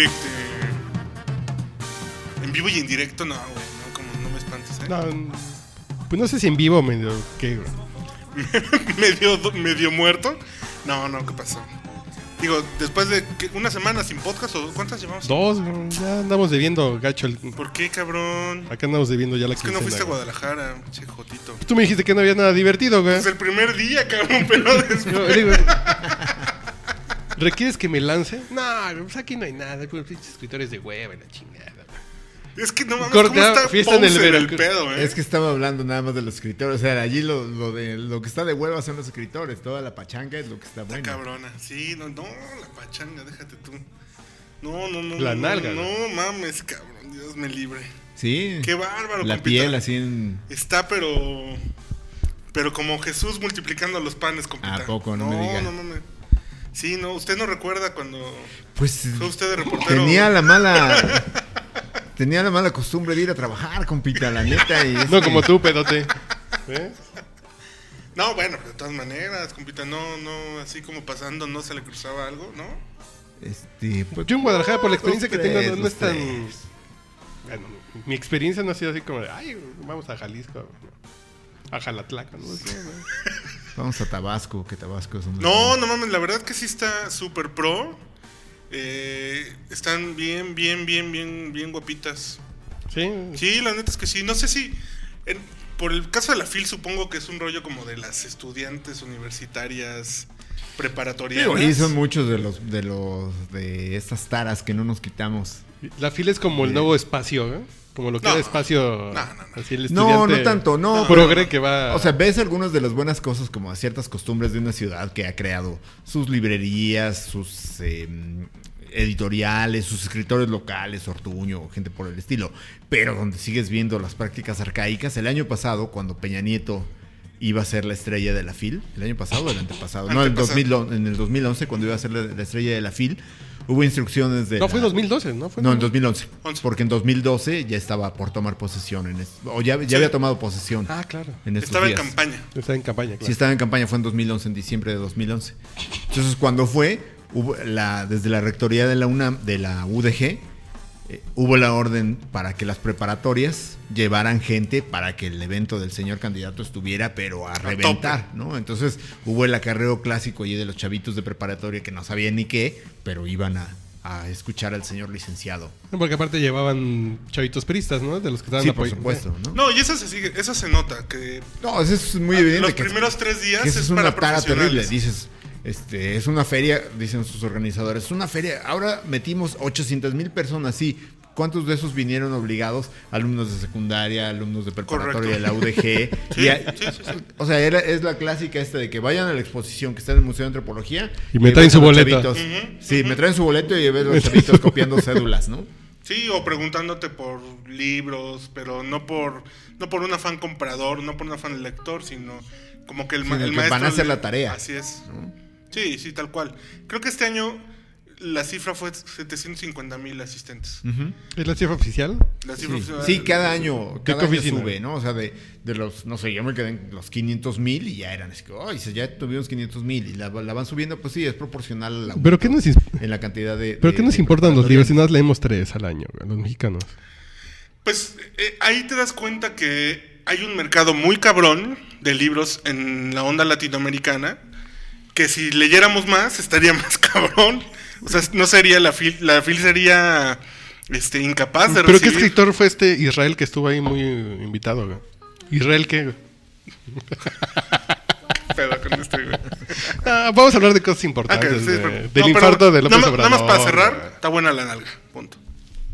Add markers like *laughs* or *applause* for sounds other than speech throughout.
y en directo. En vivo y en directo, no, güey. No, como no me espantes, ¿eh? No, pues no sé si en vivo *laughs* medio qué, güey. medio, medio muerto. No, no, ¿qué pasó? Digo, después de una semana sin podcast, ¿o ¿cuántas llevamos? Dos, güey, ya andamos debiendo gacho. el- ¿Por qué, cabrón? Acá andamos debiendo ya la Es que no fuiste a güey. Guadalajara, che jotito. Tú me dijiste que no había nada divertido, güey. Es el primer día, cabrón, pero *laughs* después. Yo digo, ¿Requieres que me lance? No, pues aquí no hay nada. Pues pinches escritores de hueva y la chingada. Es que no mames, Corte, ¿cómo está fiesta en el pedo, eh? Es que estaba hablando nada más de los escritores. O sea, allí lo, lo de lo que está de hueva son los escritores. Toda la pachanga es lo que está Está bueno. cabrona. Sí, no, no, la pachanga, déjate tú. No, no, no. La no, nalga, No, mames, cabrón, Dios me libre. Sí. Qué bárbaro, La compita. piel así en. Está, pero. Pero como Jesús multiplicando los panes, compita. ¿A poco? No me diga. No, mames. Sí, no, usted no recuerda cuando Pues fue usted de reportero. tenía la mala. *laughs* tenía la mala costumbre de ir a trabajar, compita, la neta. Y No como tú, pedote. ¿Eh? No, bueno, de todas maneras, compita, no, no, así como pasando, no se le cruzaba algo, ¿no? Este, pues, Yo en Guadalajara, por la experiencia que tengo, no, es tan. Bueno, mi experiencia no ha sido así como de, ay, vamos a Jalisco, a Jalatlaca, no. *laughs* Vamos a Tabasco, que Tabasco es un. No, no mames, la verdad que sí está súper pro. Eh, están bien, bien, bien, bien, bien guapitas. Sí, Sí, la neta es que sí. No sé si. en- por el caso de la FIL, supongo que es un rollo como de las estudiantes universitarias preparatorias. Y son muchos de los de los de estas taras que no nos quitamos. la fila es como el nuevo espacio, ¿eh? Como lo que No. era espacio. No, no, no. Así el No, no tanto, no. Progre que va. O sea, ves algunas de las buenas cosas como ciertas costumbres de una ciudad que ha creado sus librerías, sus eh, editoriales, sus escritores locales, Ortuño, gente por el estilo. Pero donde sigues viendo las prácticas arcaicas, el año pasado, cuando Peña Nieto iba a ser la estrella de la FIL, el año pasado o el antepasado, no, el Antepasado. 2000, en el 2011, cuando iba a ser la, la estrella de la FIL, hubo instrucciones de... no, la- fue 2012, ¿no? Fue no, en 2011. Once. Porque en 2012 ya estaba por tomar posesión. En es- o ya, ya Sí. había tomado posesión. Ah, claro. En estos Estaba en días. campaña. Está en campaña, claro. Sí, estaba en campaña, fue en 2011, en diciembre de 2011. Entonces, cuando fue, hubo la, desde la rectoría de la UNAM, de la UDG, eh, hubo la orden para que las preparatorias llevaran gente para que el evento del señor candidato estuviera, pero a reventar, ¿no? Entonces, hubo el acarreo clásico allí de los chavitos de preparatoria que no sabían ni qué, pero iban a, a escuchar al señor licenciado. Porque aparte llevaban chavitos peristas, ¿no? De los que estaban Sí, por supuesto, ¿no? No, y eso se sigue, eso se nota, que No, eso es muy evidente. los que- primeros tres días que eso es es una para tara terrible. profesionales. Dices, este, es una feria, dicen sus organizadores, es una feria. Ahora metimos 800 mil personas, sí. ¿Cuántos de esos vinieron obligados? Alumnos de secundaria, alumnos de preparatoria de la UDG. *laughs* Sí, Y a- sí, sí, sí. O sea, era- es la clásica esta de que vayan a la exposición que está en el Museo de Antropología. Y me ves traen su chavitos. Sí, me traen su boleto y ves los *laughs* chavitos copiando cédulas, ¿no? Sí, o preguntándote por libros, pero no por no por un afán comprador, no por un afán lector, sino como que el, ma- el que maestro van a hacer le- la tarea. Así es. Sí, sí, tal cual. Creo que este año la cifra fue 750 mil asistentes. ¿Es la cifra oficial? La cifra Sí, oficial- sí, cada año, ¿Qué cada año oficina? sube, ¿no? O sea, de, de los, no sé, yo me quedé en los 500 mil y ya eran, es que, ay, si ya tuvimos 500 mil y la, la van subiendo, pues sí, es proporcional al aumento ¿Pero qué nos, en la cantidad de... ¿pero de- qué nos de importan los libros? Si nada más leemos tres al año, los mexicanos. Pues eh, ahí te das cuenta que hay un mercado muy cabrón de libros en la onda latinoamericana, que si leyéramos más estaría *laughs* más cabrón. O sea, no sería la fil, la fil sería este incapaz de ¿Pero qué recibir. escritor fue este Israel que estuvo ahí muy invitado, güey? ¿Israel qué, *laughs* pedo con este, güey. Ah, vamos a hablar de cosas importantes. que sí, de- pero- del no, infarto de López nada más- Obrador. Nada más para cerrar, está buena la nalga. Punto.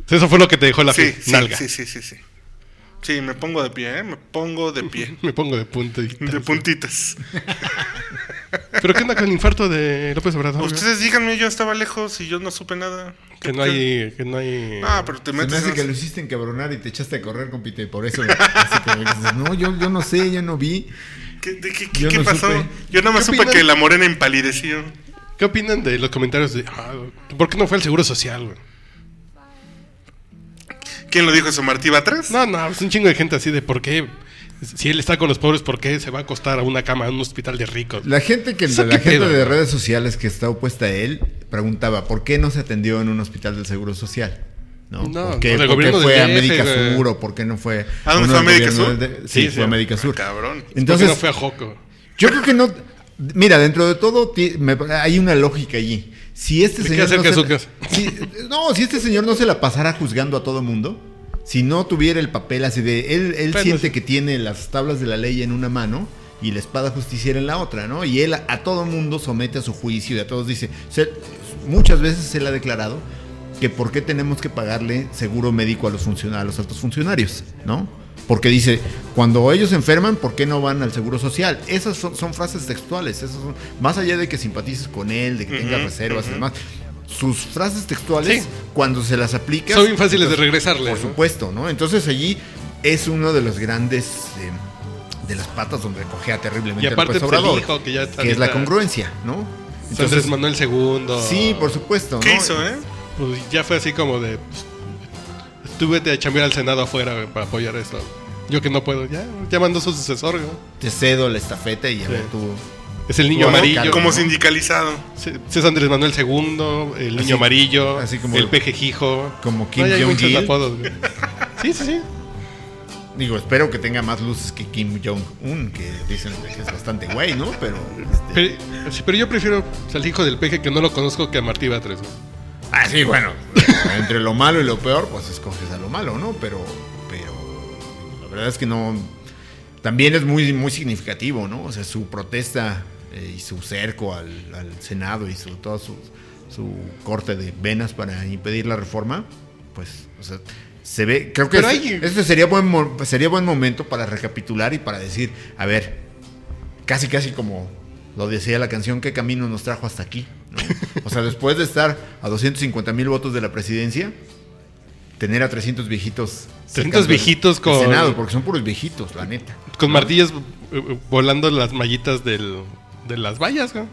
Eso fue lo que te dejó la sí, nalga. sí, sí, sí, sí. Sí, me pongo de pie, ¿eh? Me pongo de pie. *laughs* Me pongo de punta. y- De puntitas. *laughs* ¿Pero qué onda con el infarto de López Obrador? Ustedes díganme, yo estaba lejos y yo no supe nada. Que no hay... Que no hay... Ah, pero te Se me metes hace en- que lo hiciste encabronar y te echaste a correr, compite, y por eso... así como que dices, no, yo, yo no sé, yo no vi. ¿Qué, de qué, qué- Yo qué no pasó? supe. Yo nada más ¿Qué supe opinan? que la morena empalideció. ¿Qué opinan de los comentarios de... ah, ¿Por qué no fue el Seguro Social, güey? ¿Quién lo dijo eso? ¿Martí Batres? No, no, es un chingo de gente así de por qué... Si él está con los pobres, ¿por qué se va a acostar a una cama en un hospital de ricos? La gente que ¿Eso la gente pedo, de redes sociales que está opuesta a él preguntaba, ¿por qué no se atendió en un hospital del Seguro Social? ¿No? No, ¿Por qué, no, del por qué gobierno fue a güey. Sur o por qué no fue ¿A dónde uno fue a del Médica gobierno Sur? Sí, Sí, fue a sí. Médica Sur. Cabrón. Entonces, no fue a Joco? yo creo que no. Mira, dentro de todo me- hay una lógica allí. Si este ¿De qué señor. no, se, si- no, si este señor no se la pasara juzgando a todo mundo, si no tuviera el papel así de. Él, él siente sí. que tiene las tablas de la ley en una mano y la espada justiciera en la otra, ¿no? Y él a, a todo mundo somete a su juicio y a todos dice. se- muchas veces él ha declarado que por qué tenemos que pagarle seguro médico a los, a los altos funcionarios, ¿no? Porque dice, cuando ellos se enferman, ¿por qué no van al seguro social? Esas son, son frases textuales, esas son- más allá de que simpatices con él, de que tenga Ujú, reservas y demás. Sus frases textuales, Sí. cuando se las aplica... Son bien fáciles de regresarle, Por ¿no? supuesto, ¿no? Entonces allí es uno de los grandes... eh, de las patas donde cogea terriblemente Y aparte, López pues, el Obrador, hijo, que ya está que es la congruencia, ¿no? Entonces, Manuel II. sí, por supuesto. ¿Qué ¿no? hizo, eh? Pues ya fue así como de. Pues, tú vete a chambear al Senado afuera para apoyar esto. Yo que no puedo, ya, ya mandó su sucesor, güey. Te cedo la estafeta y a Sí. ver tú... Es el niño Bueno, amarillo. Como ¿no? sindicalizado. C- Es Andrés Manuel II, el niño Así- amarillo, así como- el pejejijo. como Kim No, ya Jong-il. apodos, güey. Sí, sí, sí. Digo, espero que tenga más luces que Kim Jong-un, que dicen que es bastante güey, ¿no? Pero... este, Pero, sí, pero yo prefiero al hijo del peje que no lo conozco que a Martí Batres. güey. Ah, sí, bueno. entre lo malo y lo peor, pues escoges a lo malo, ¿no? Pero, verdad es que no. También es muy, muy significativo, ¿no? O sea, su protesta eh, y su cerco al, al Senado y su todo su, su corte de venas para impedir la reforma, pues, o sea, se ve. Creo que Pero este, hay- este sería buen sería buen momento para recapitular y para decir, a ver, casi casi como lo decía la canción, ¿qué camino nos trajo hasta aquí? ¿no? O sea, después de estar a 250 mil votos de la presidencia, tener a 300 viejitos. 300 cercanos al- viejitos con- Senado, porque son puros viejitos, la neta. Con martillos eh, eh, volando las mallitas del, de las vallas, güey.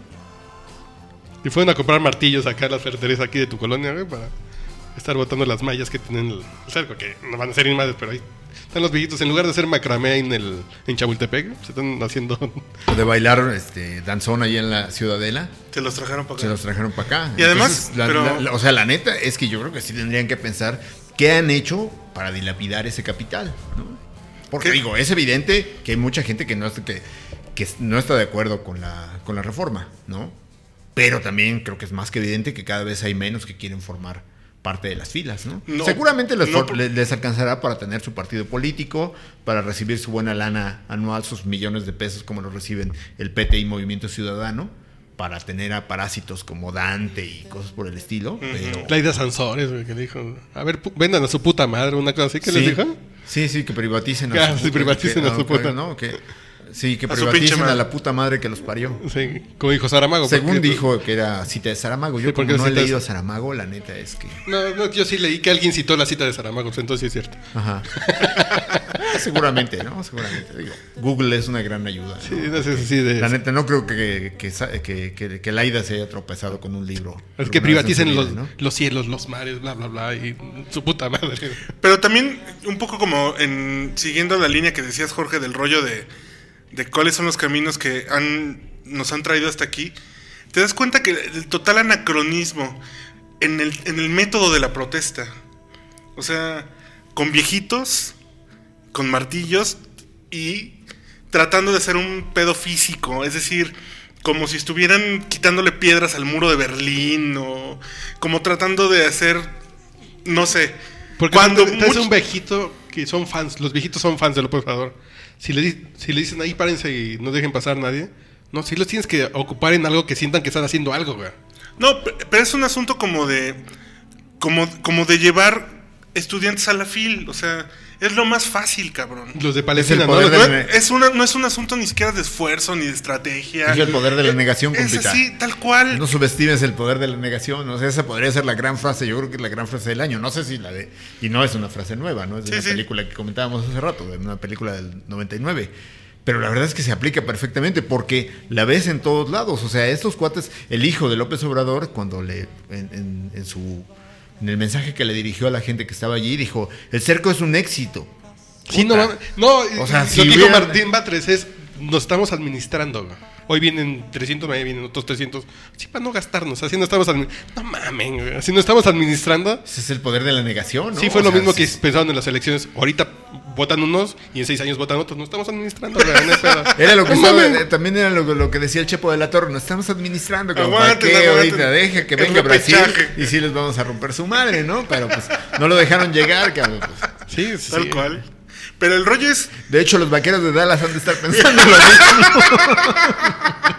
Y fueron a comprar martillos acá a las ferreterías aquí de tu colonia, güey, para estar botando las mallas que tienen el cerco, que no van a ser inmadres, pero ahí están los viejitos. En lugar de hacer macramé en, el, en Chapultepec, se están haciendo... O de bailar este, danzón ahí en la Ciudadela, Se los trajeron para se acá. los trajeron para acá. Y además, la- pero- la- la- o sea, la neta es que yo creo que sí tendrían que pensar qué han hecho para dilapidar ese capital, ¿no? Porque ¿Qué? digo, es evidente que hay mucha gente que no, está- que, que no está de acuerdo con la, con la reforma, ¿no? Pero también creo que es más que evidente que cada vez hay menos que quieren formar parte de las filas, ¿no? No, Seguramente les, no les alcanzará para tener su partido político, para recibir su buena lana anual, sus millones de pesos como lo reciben el PT y Movimiento Ciudadano, para tener a parásitos como Dante y cosas por el estilo. pero- Claudia Sansores, güey, que dijo, a ver, pu- vendan a su puta madre, una cosa así que sí, les dijo. Sí, sí, que privaticen Ah, su sí, puta- privaticen que- a su puta. ¿no? Que, sí, que privaticen a la puta madre que los parió. Sí, como dijo Saramago. Según dijo que era cita de Saramago. Yo Sí, porque como no he leído a Saramago, la neta es que... No, no, yo sí leí que alguien citó la cita de Saramago, pues entonces sí es cierto. Ajá. *laughs* Seguramente, ¿no? Seguramente. Digo, Google es una gran ayuda. ¿no? Sí, no sé si de... La neta, no creo que, que, que, que, que Laida se haya tropezado con un libro. Es que privaticen los, los cielos, los mares, bla, bla, bla, y su puta madre. Pero también, un poco como en siguiendo la línea que decías, Jorge, del rollo de, de cuáles son los caminos que han, nos han traído hasta aquí, te das cuenta que el total anacronismo en el, en el método de la protesta. O sea, con viejitos, con martillos y tratando de hacer un pedo físico, es decir, como si estuvieran quitándole piedras al muro de Berlín o como tratando de hacer, no sé, Porque cuando es much- un viejito que son fans, los viejitos son fans de López Obrador. Si le, dicen ahí párense y no dejen pasar a nadie, no, si los tienes que ocupar en algo que sientan que están haciendo algo, güey. No, pe- pero es un asunto como de. Como, como de llevar estudiantes a la fil. O sea, es lo más fácil, cabrón. Los de Es Palestina, el ¿no? de No, es, una, no es un asunto ni siquiera de esfuerzo ni de estrategia. Es el poder de la negación, Es compita. así, tal cual. No subestimes el poder de la negación. O sea, esa podría ser la gran frase. Yo creo que es la gran frase del año. No sé si la de. Y no es una frase nueva, ¿no? Es de Sí, una sí. película que comentábamos hace rato, de una película del 99. Pero la verdad es que se aplica perfectamente porque la ves en todos lados. O sea, estos cuates, el hijo de López Obrador, cuando le. en, en- en su. En el mensaje que le dirigió a la gente que estaba allí, dijo: El cerco es un éxito. Sí, no, no, O sea, lo si que dijo Martín Batres es nos estamos administrando. Hoy vienen 300, mañana vienen otros 300. Sí, para no gastarnos. Así no estamos admi- No mamen. Así no estamos administrando. Ese es el poder de la negación, ¿no? Sí, fue O lo sea, mismo sí- que pensaban en las elecciones. Ahorita votan unos y en seis años votan otros. No estamos administrando, no. *laughs* Era lo que No estaba- eh, también era lo, lo que decía el Chepo de la Torre, nos estamos administrando, como para qué ahorita deja que venga Brasil y sí les vamos a romper su madre, ¿no? Pero pues no lo dejaron llegar, cabrón. pues. Sí, sí. Tal sí. cual. Pero el rollo es. De hecho, los vaqueros de Dallas han de estar pensando *laughs* lo mismo.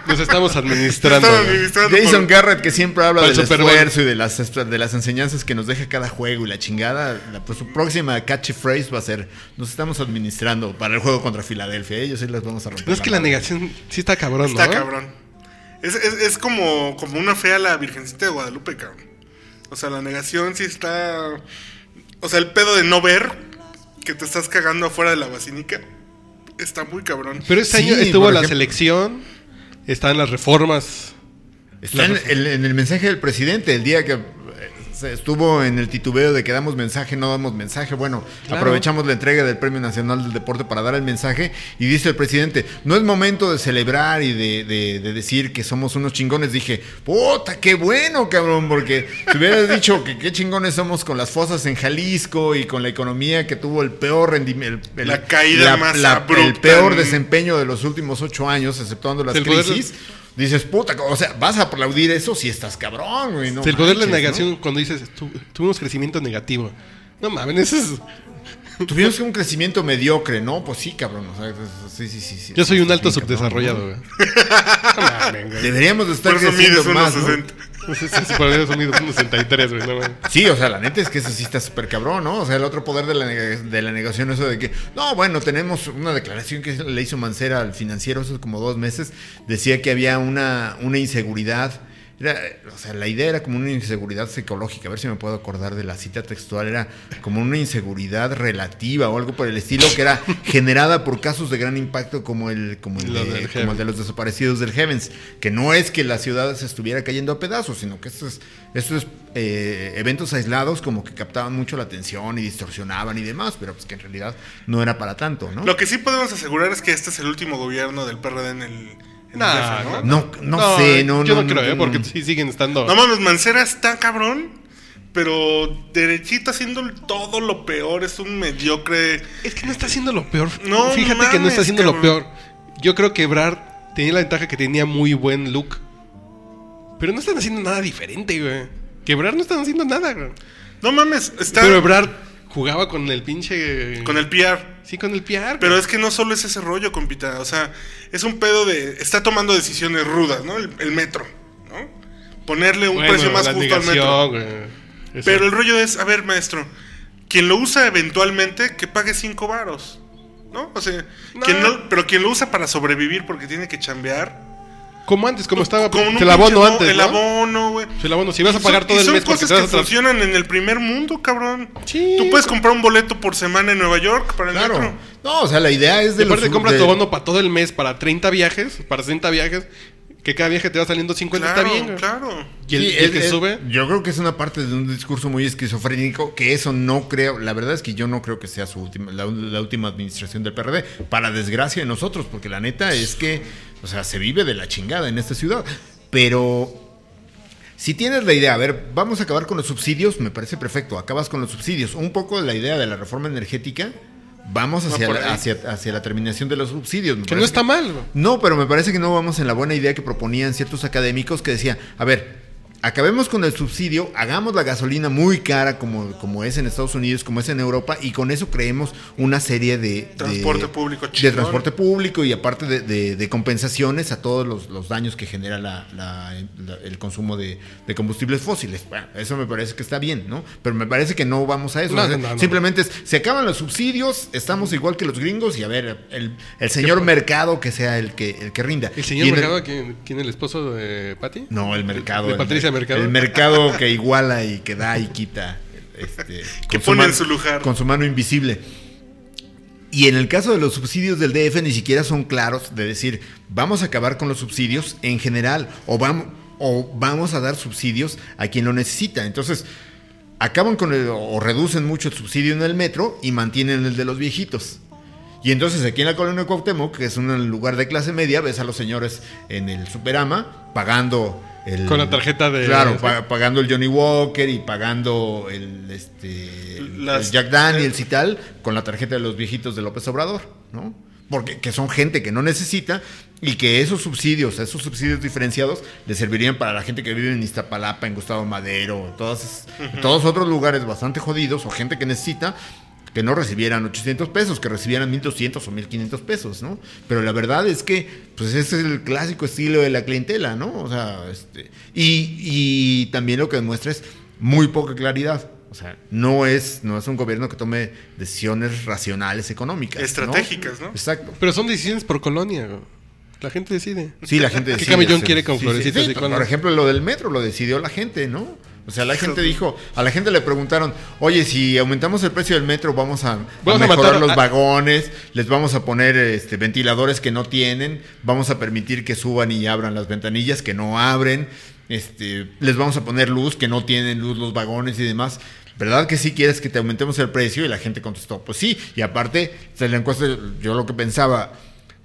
Nos estamos administrando. Administrando Jason por- Garrett, que siempre habla del esfuerzo y de las, de las enseñanzas que nos deja cada juego y la chingada, la, pues, su próxima catchphrase va a ser, nos estamos administrando para el juego contra Filadelfia, ellos sí les vamos a romper. No es que la madre". negación sí está cabrón, Está ¿no? cabrón. Es, es, es como, como una fe a la Virgencita de Guadalupe, cabrón. O sea, la negación sí está. O sea, el pedo de no ver que te estás cagando afuera de la basílica está muy cabrón. Pero este Sí, año estuvo la selección, están las reformas. Está en, el- en el mensaje del presidente, el día que se estuvo en el titubeo de que damos mensaje, no damos mensaje. Bueno, Claro. aprovechamos la entrega del Premio Nacional del Deporte para dar el mensaje y dice el presidente, no es momento de celebrar y de, de- de decir que somos unos chingones. Dije, puta, qué bueno, cabrón, porque si hubieras *laughs* dicho que qué chingones somos con las fosas en Jalisco y con la economía que tuvo el peor rendimiento, La caída más el abrupta peor desempeño de los últimos ocho años, exceptuando las El poder- crisis. Dices, puta, o sea, vas a aplaudir eso si estás cabrón, güey. No el poder de la negación cuando dices, "Tu- tuvimos crecimiento negativo. No mames, eso es... Tuvimos un crecimiento mediocre, ¿no? Pues sí, cabrón. o sea, sí, sí, sí, sí. Yo soy un alto subdesarrollado, güey. *laughs* No mames, güey. Deberíamos de estar creciendo más, ¿no? 1.60. Sí, sí, sí, por eso son unos 63, güey. No, mames. Sí, o sea, la neta es que eso sí está súper cabrón, ¿no? O sea, el otro poder de la, de la negación, eso de que, no, bueno, tenemos una declaración que le hizo Mancera al financiero hace como dos meses, decía que había una, una inseguridad. Era, o sea, la idea era como una inseguridad psicológica, a ver si me puedo acordar de la cita textual, era como una inseguridad relativa o algo por el estilo que era generada por casos de gran impacto como el, como el, de, como el Heavens. de los desaparecidos del Heavens, que no es que la ciudad se estuviera cayendo a pedazos, sino que estos, estos eh, eventos aislados como que captaban mucho la atención y distorsionaban y demás, pero pues que en realidad no era para tanto, ¿no? Lo que sí podemos asegurar es que este es el último gobierno del PRD en el Nah, DF, ¿no? No, no, sé, no, Yo no, no, creo, no, ¿eh? Porque no. sí siguen estando... No mames, Mancera está cabrón, pero derechito haciendo todo lo peor, es un mediocre. Es que no está haciendo lo peor. No Fíjate que no mames, está haciendo lo cabrón. peor. Yo creo que Ebrard tenía la ventaja que tenía muy buen look. Pero no están haciendo nada diferente, güey. Que Ebrard no están haciendo nada, güey. No mames, está Pero Ebrard jugaba con el pinche... con el PR. Sí, con el PR. Pero es que no solo es ese rollo, compita. O sea, es un pedo de. Está tomando decisiones rudas, ¿no? El, el metro, ¿no? Ponerle un Bueno, precio más justo al metro. Pero el rollo es, a ver, maestro, quien lo usa eventualmente, que pague cinco varos. ¿No? O sea, No. quien no- pero quien lo usa para sobrevivir porque tiene que chambear. Como antes, como estaba... Con un el abono antes, El ¿no? abono, güey. El abono. Si vas a pagar Son- todo y el son mes porque cosas te vas que funcionan en el primer mundo, cabrón. Sí. Tú puedes comprar un boleto por semana en Nueva York para el Claro. metro. No, o sea, la idea es Y de aparte los- compras de- tu abono para todo el mes, para 30 viajes, para 60 viajes, que cada viaje te va saliendo 50, Claro, está bien. güey. claro. Y el, Sí, que sube... Yo creo que es una parte de un discurso muy esquizofrénico, que eso no creo, la verdad es que yo no creo que sea su última, la, la última administración del PRD, para desgracia de nosotros, porque la neta es que, o sea, se vive de la chingada en esta ciudad. Pero si tienes la idea, a ver, vamos a acabar con los subsidios, me parece perfecto, acabas con los subsidios. Un poco la idea de la reforma energética, vamos hacia, la, hacia, hacia la terminación de los subsidios. me Que no está mal. güey. no, pero me parece que no vamos en la buena idea que proponían ciertos académicos que decían, a ver, acabemos con el subsidio, hagamos la gasolina muy cara como, como es en Estados Unidos, como es en Europa, y con eso creemos una serie de... de- Transporte público De chingón. transporte público y aparte de, de- de compensaciones a todos los, los daños que genera la- la- la- el consumo de, de combustibles fósiles. Bueno, eso me parece que está bien, ¿no? Pero me parece que no vamos a eso. No, O sea, no, no, no. Simplemente es, se acaban los subsidios, estamos igual que los gringos y a ver, el, el señor mercado que sea el que, el que rinda. ¿El señor Mercado, ¿quién, quién el esposo de Patty? No, el mercado. ¿De el- Mercado? El mercado que iguala y que da y quita. este, *laughs* Que con pone en su lugar. Con su mano invisible. Y en el caso de los subsidios del DF ni siquiera son claros de decir, vamos a acabar con los subsidios en general o vamos, o vamos a dar subsidios a quien lo necesita. Entonces, acaban con el, o reducen mucho el subsidio en el metro y mantienen el de los viejitos. Y entonces aquí en la colonia de Cuauhtémoc, que es un lugar de clase media, ves a los señores en el Superama pagando el... Con la tarjeta de- Claro, pa- pagando el Johnny Walker y pagando el, este, el Jack Daniels y tal, con la tarjeta de los viejitos de López Obrador, ¿no? Porque que son gente que no necesita y que esos subsidios, esos subsidios diferenciados, le servirían para la gente que vive en Iztapalapa, en Gustavo Madero, todas, todos otros lugares bastante jodidos o gente que necesita que no recibieran 800 pesos, que recibieran 1200 o 1500 pesos, ¿no? Pero la verdad es que, pues ese es el clásico estilo de la clientela, ¿no? O sea, este, y, y también lo que demuestra es muy poca claridad. O sea, no es, no es un gobierno que tome decisiones racionales económicas. Estratégicas, ¿no? Exacto. Pero son decisiones por colonia, güey. La gente decide. Sí, la gente ¿Qué decide camellón hacer- quiere con sí, florecitas sí, sí, Por ejemplo, lo del metro lo decidió la gente, ¿no? O sea, la gente dijo, a la gente le preguntaron, oye, si aumentamos el precio del metro, vamos a, a Vamos a mejorar los a- vagones, les vamos a poner este, ventiladores que no tienen, vamos a permitir que suban y abran las ventanillas que no abren, este, les vamos a poner luz que no tienen luz los vagones y demás. ¿Verdad que sí quieres que te aumentemos el precio? Y la gente contestó, pues sí. Y aparte, o sea, la encuesta, yo lo que pensaba,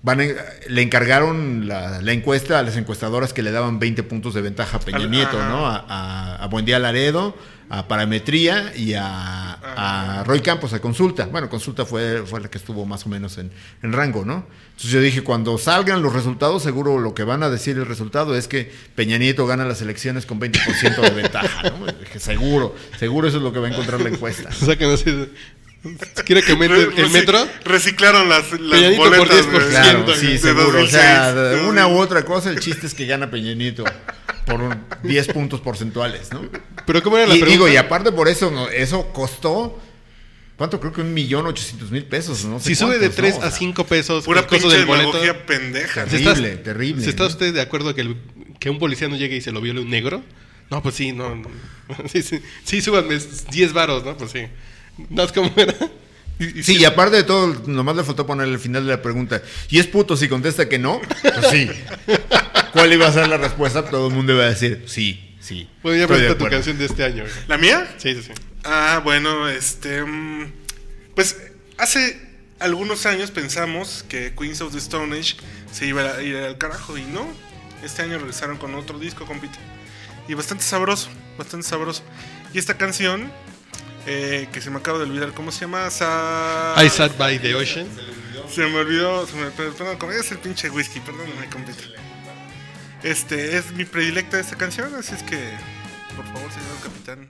Van a- le encargaron la, la encuesta a las encuestadoras que le daban 20 puntos de ventaja a Peña Al- Nieto, ajá. ¿no? A, a, a Buendía Laredo, a Parametría y a, a Roy Campos, a Consulta. Bueno, Consulta fue, fue la que estuvo más o menos en, en rango, ¿no? Entonces yo dije, cuando salgan los resultados, seguro lo que van a decir el resultado es que Peña Nieto gana las elecciones con 20% de ventaja, ¿no? *laughs* Dije, seguro, seguro eso es lo que va a encontrar la encuesta. Sacan así de- Si *laughs* quiere que aumente Re- el metro, Reciclaron las, las Peñanito por boletas. 10%. güey. Claro, de sí, seguro. O 2006. sea, una u otra cosa, el chiste es que gana Peña Nieto por un 10 puntos porcentuales, ¿no? pero ¿cómo era la Y pregunta? digo, y aparte por eso, ¿no? eso costó, ¿cuánto? Creo que un millón ochocientos mil pesos, ¿no? sé si sube de 3 ¿no? A 5 pesos Pura pinche del boleto. pendeja. Si Terrible, estás- terrible, Si está ¿no? usted de acuerdo que, el- que un policía no llegue y se lo viole un negro, no, pues sí, no. no. *laughs* Sí, sí, sí, súbanme 10 varos, ¿no? Pues sí. *laughs* ¿No es como era? Y- y Sí, y aparte de todo, nomás le faltó poner al final de la pregunta, ¿y es puto si contesta que no? Pues sí. *laughs* ¿Cuál iba a ser la respuesta? Todo el mundo iba a decir, sí, sí. Bueno, ya presenta tu acuerdo". canción de este año. güey. ¿La mía? Sí, sí, sí. Ah, bueno, este. mm, Pues hace algunos años pensamos que Queens of the Stone Age se iba a ir al carajo y no. Este año regresaron con otro disco, compite. Y bastante sabroso, bastante sabroso. Y esta canción, eh, que se me acaba de olvidar, ¿cómo se llama? Sa- I sat by the ocean. Se me olvidó, se me, perdón, ¿cómo es el pinche whisky? Perdóname, compite. Este es mi predilecta de esta canción, así es que, por favor, señor capitán.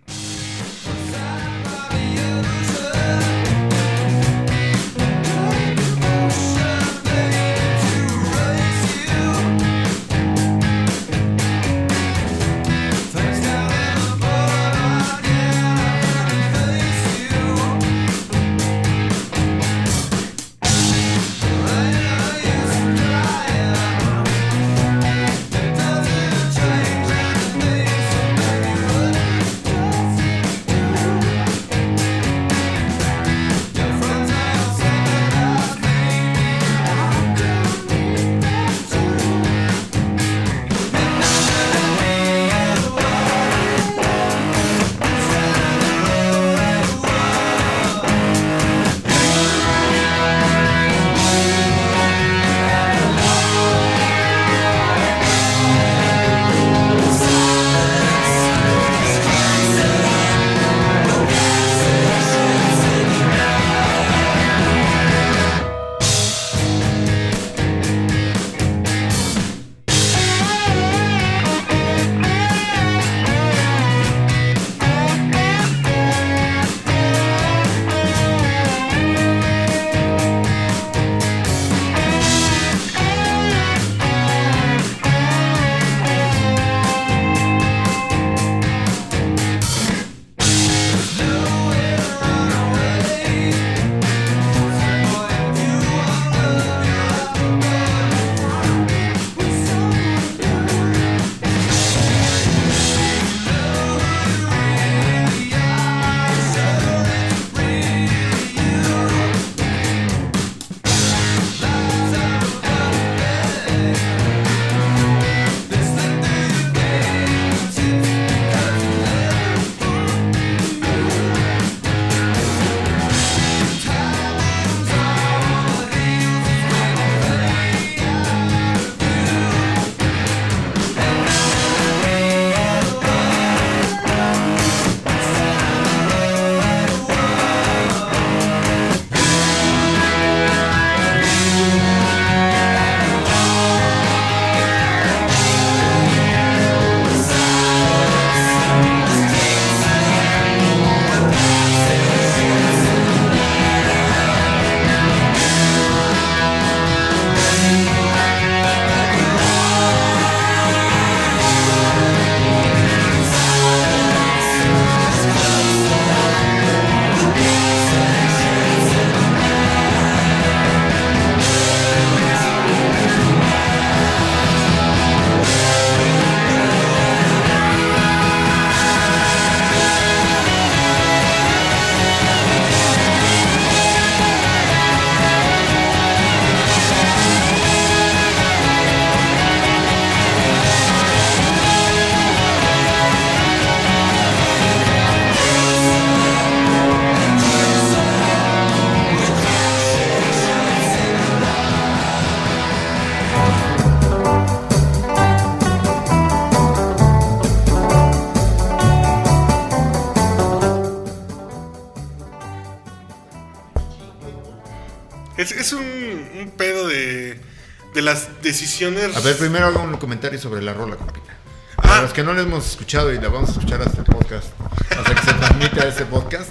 Decisiones. A ver, primero hago un comentario sobre la rola, compita. Ah. Para los que no la hemos escuchado y la vamos a escuchar hasta el podcast, hasta que se transmita este podcast.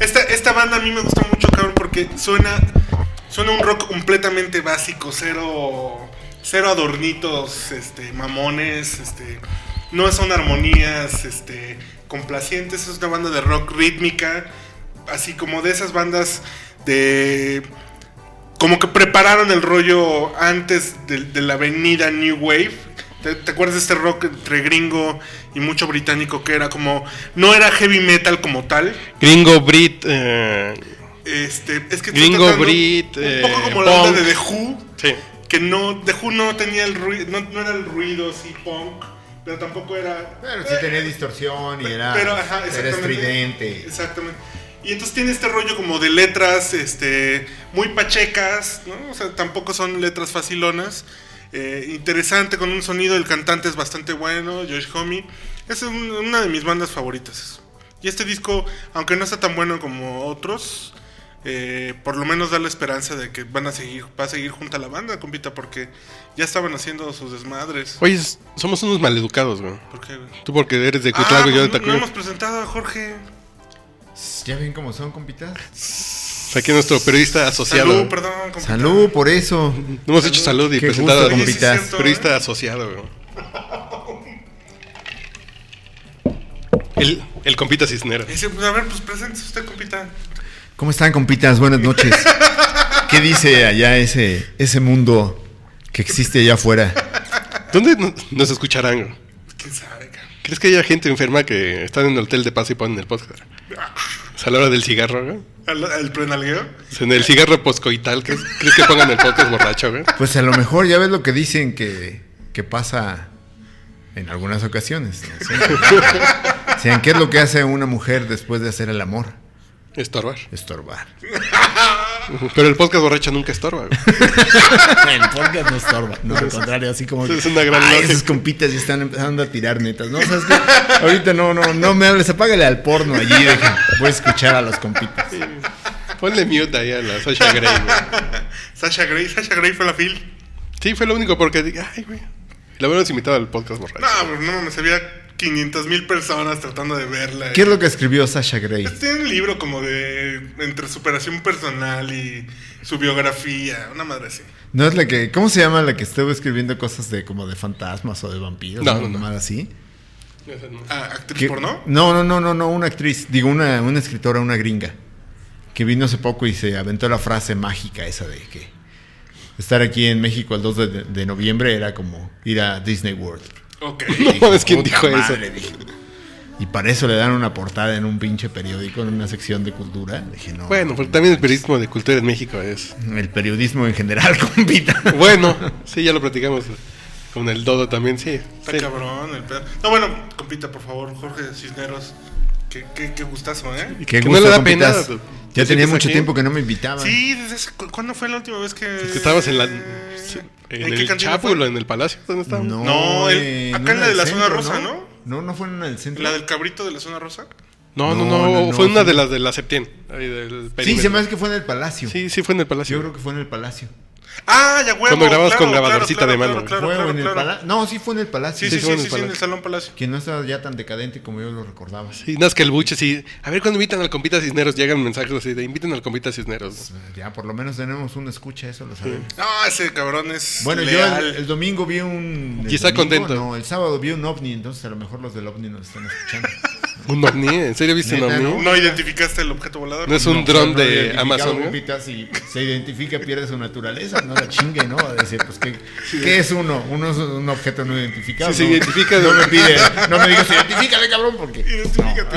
Esta, esta banda a mí me gusta mucho, cabrón, porque suena, suena un rock completamente básico, cero, cero adornitos, este, mamones, este, no son armonías, este, complacientes, es una banda de rock rítmica, así como de esas bandas de, como que prepararon el rollo antes de, de la avenida New Wave. ¿Te, te acuerdas de este rock entre gringo y mucho británico que era como, no era heavy metal como tal, Gringo, Brit, eh, este, es que Gringo, Brit, un poco eh, como la onda punk. de The Who, sí. que no, The Who no tenía el ruido, no, no era el ruido así punk, pero tampoco era. Pero sí tenía distorsión y era, Pero, ajá, era exactamente. estridente. Exactamente. Y entonces tiene este rollo como de letras, este, muy pachecas, ¿no? O sea, tampoco son letras facilonas. Eh, interesante con un sonido, el cantante es bastante bueno, Josh Homme. Es un- una de mis bandas favoritas. Y este disco, aunque no está tan bueno como otros, eh, por lo menos da la esperanza de que van a seguir, va a seguir junta la banda, compita, porque ya estaban haciendo sus desmadres. Oye, somos unos maleducados, güey. ¿Por qué, güey? Tú porque eres de Ah, Cuitlago y yo de pues no, hemos presentado a Jorge. ¿Ya ven cómo son, compitas? Aquí nuestro periodista asociado. Salud, perdón, compita. Salud, por eso. No hemos hecho salud y Qué presentado gusto, a sí compitas. periodista ¿eh? asociado, güey. El, el compita cisnero. Dice, pues, a ver, pues preséntese usted, compita. ¿Cómo están, compitas? Buenas noches. *laughs* ¿Qué dice allá ese, ese mundo que existe allá afuera? ¿Dónde no- nos escucharán? güey? ¿Quién sabe? ¿Crees que haya gente enferma que están en el hotel de paso y ponen el podcast? O sea, a la hora del cigarro, güey. ¿Al, al prenalgueo? O sea, en el cigarro poscoital, ¿crees, ¿crees que pongan el podcast borracho, güey? Pues a lo mejor ya ves lo que dicen que, que pasa en algunas ocasiones. ¿no? Sí. Sean, ¿qué es lo que hace una mujer después de hacer el amor? Estorbar. Estorbar. *laughs* Pero el podcast borracho nunca estorba, güey. *laughs* El podcast no estorba. No, al contrario, así como. Es una gran Ay, esos compitas ya están empezando a tirar netas. No, ¿sabes qué? Ahorita no, no, no me hables. Apágale al porno allí. Deja. Voy a escuchar a los compitas. Ponle mute ahí a la Sasha Grey, güey. Sasha Grey, Sasha Grey fue la fil. Sí, fue lo único porque dije, ay, güey. La hubiéramos invitado al podcast borracho. No, pues no mames, había 500 mil personas tratando de verla. ¿Qué es lo que escribió Sasha Grey? Tiene un libro como de entre superación personal y su biografía, una madre así. No es la que. ¿Cómo se llama la que estuvo escribiendo cosas de como de fantasmas o de vampiros? No, no, no. mamada así? Ah, actriz ¿Qué- porno. No, no, no, no, no, una actriz, digo, una, una escritora, una gringa, que vino hace poco y se aventó la frase mágica esa de que estar aquí en México el 2 de, de noviembre era como ir a Disney World. Ok. *laughs* No ¿quién "Puta dijo eso?" madre", dije. Y para eso le dan una portada en un pinche periódico, en una sección de cultura. Dije, no. Bueno, porque también el periodismo de cultura en México es. El periodismo en general, *laughs* compita. Bueno, sí, ya lo platicamos con el Dodo también, sí. Está Sí. cabrón el pedo. No, bueno, compita, por favor, Jorge Cisneros. Qué, qué, qué gustazo, ¿eh? Qué Que no le da pena, Ya tú tenía mucho aquí. tiempo que no me invitaban. Sí, desde cu- ¿cuándo fue la última vez que. Es que estabas en la. ¿En En qué el fue? en el Palacio. ¿Dónde estábamos? No, el- acá en la de la zona rosa, ¿no? ¿no? No, no fue en del centro. ¿La del cabrito de la zona rosa? No, no, No, no, no, no, fue una fue- de las de la Septién. ahí del Sí, se me hace que fue en el Palacio. Sí, sí, fue en el Palacio. Yo creo que fue en el Palacio. Ah, ya huevo. Cuando claro, con grabadorcita claro, de mano. Claro, claro, ¿Fue claro, en el? No, sí fue en el Palacio. Sí, sí, Sí, sí, en el sí, en el Palacio. Salón Palacio. Que no estaba ya tan decadente como yo lo recordaba. Sí, nada más que el buche, sí. A ver, cuando invitan al compita Cisneros, llegan mensajes así de inviten al compita Cisneros. Ya, por lo menos tenemos una escucha, eso lo sabemos. No, ese cabrón es. Bueno, yo el, el domingo vi un... Y está domingo, contento. No, el sábado vi un ovni, entonces a lo mejor los del ovni nos están escuchando. *laughs* ¿Un ovni? ¿En serio viste un ovni? ¿no? ¿No identificaste el objeto volador? No es un No, dron de Amazon. si se identifica, pierde su naturaleza, no la chingue, ¿no? A decir, pues, ¿qué, qué es uno? Uno es un objeto no identificado. Si se ¿no? identifica- No me pide, no me digas, identifícale, cabrón, porque... Identifícate.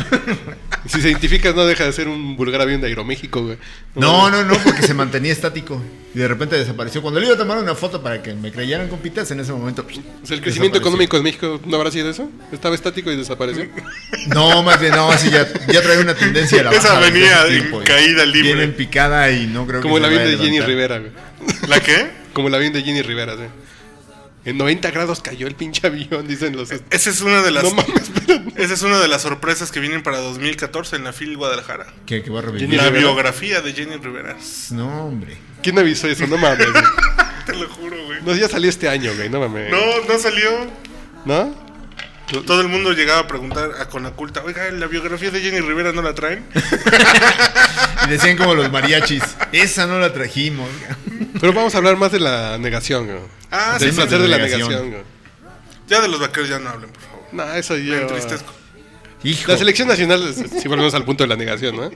*laughs* Si se identificas, no deja de ser un vulgar avión de Aeroméxico, güey. No, no, no, porque se mantenía estático y de repente desapareció. Cuando le iba a tomar una foto para que me creyeran compitas, en ese momento. O sea, el crecimiento económico en México no habrá sido eso. Estaba estático y desapareció. *laughs* No, más bien, no, sí, ya, ya trae una tendencia a la Esa baja desde venía en tiempo, caída libre. Viene en picada y no creo Como que el se avión de Jenny. Rivera, güey. ¿La qué? Como el avión de Jenny Rivera, sí. En 90 grados cayó el pinche avión, dicen los... Esa es una de las. No mames, espérate. esa es una de las sorpresas que vienen para 2014 en la FIL Guadalajara. Que, que va a revivir. La Rivera. biografía de Jenny Rivera. No, hombre. ¿Quién avisó eso? No mames. güey. *laughs* Te lo juro, güey. No, ya salió este año, güey, no mames. No, no salió. ¿No? Todo el mundo llegaba a preguntar a Conaculta, oiga, la biografía de Jenny Rivera no la traen. *laughs* Y decían como los mariachis, esa no la trajimos. Pero vamos a hablar más de la negación. Ah, Del sí, placer sí, de la negación. Ya de los vaqueros ya no hablen, por favor. No, eso Me yo... entristezco. Hijo. La selección nacional, es- si volvemos al punto de la negación, ¿no?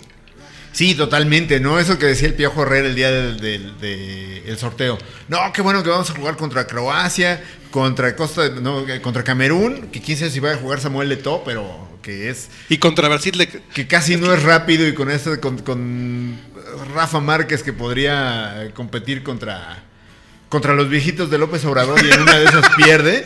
Sí, totalmente, ¿no? Eso que decía el Piojo Herrera el día del, del- de- el sorteo. No, qué bueno que vamos a jugar contra Croacia, contra Costa, no, eh, contra Camerún, que quién sabe si va a jugar Samuel Leto, pero que es Y contra Brasil le... que casi no es rápido y con este con, con Rafa Márquez que podría competir contra contra los viejitos de López Obrador y en una de esas pierde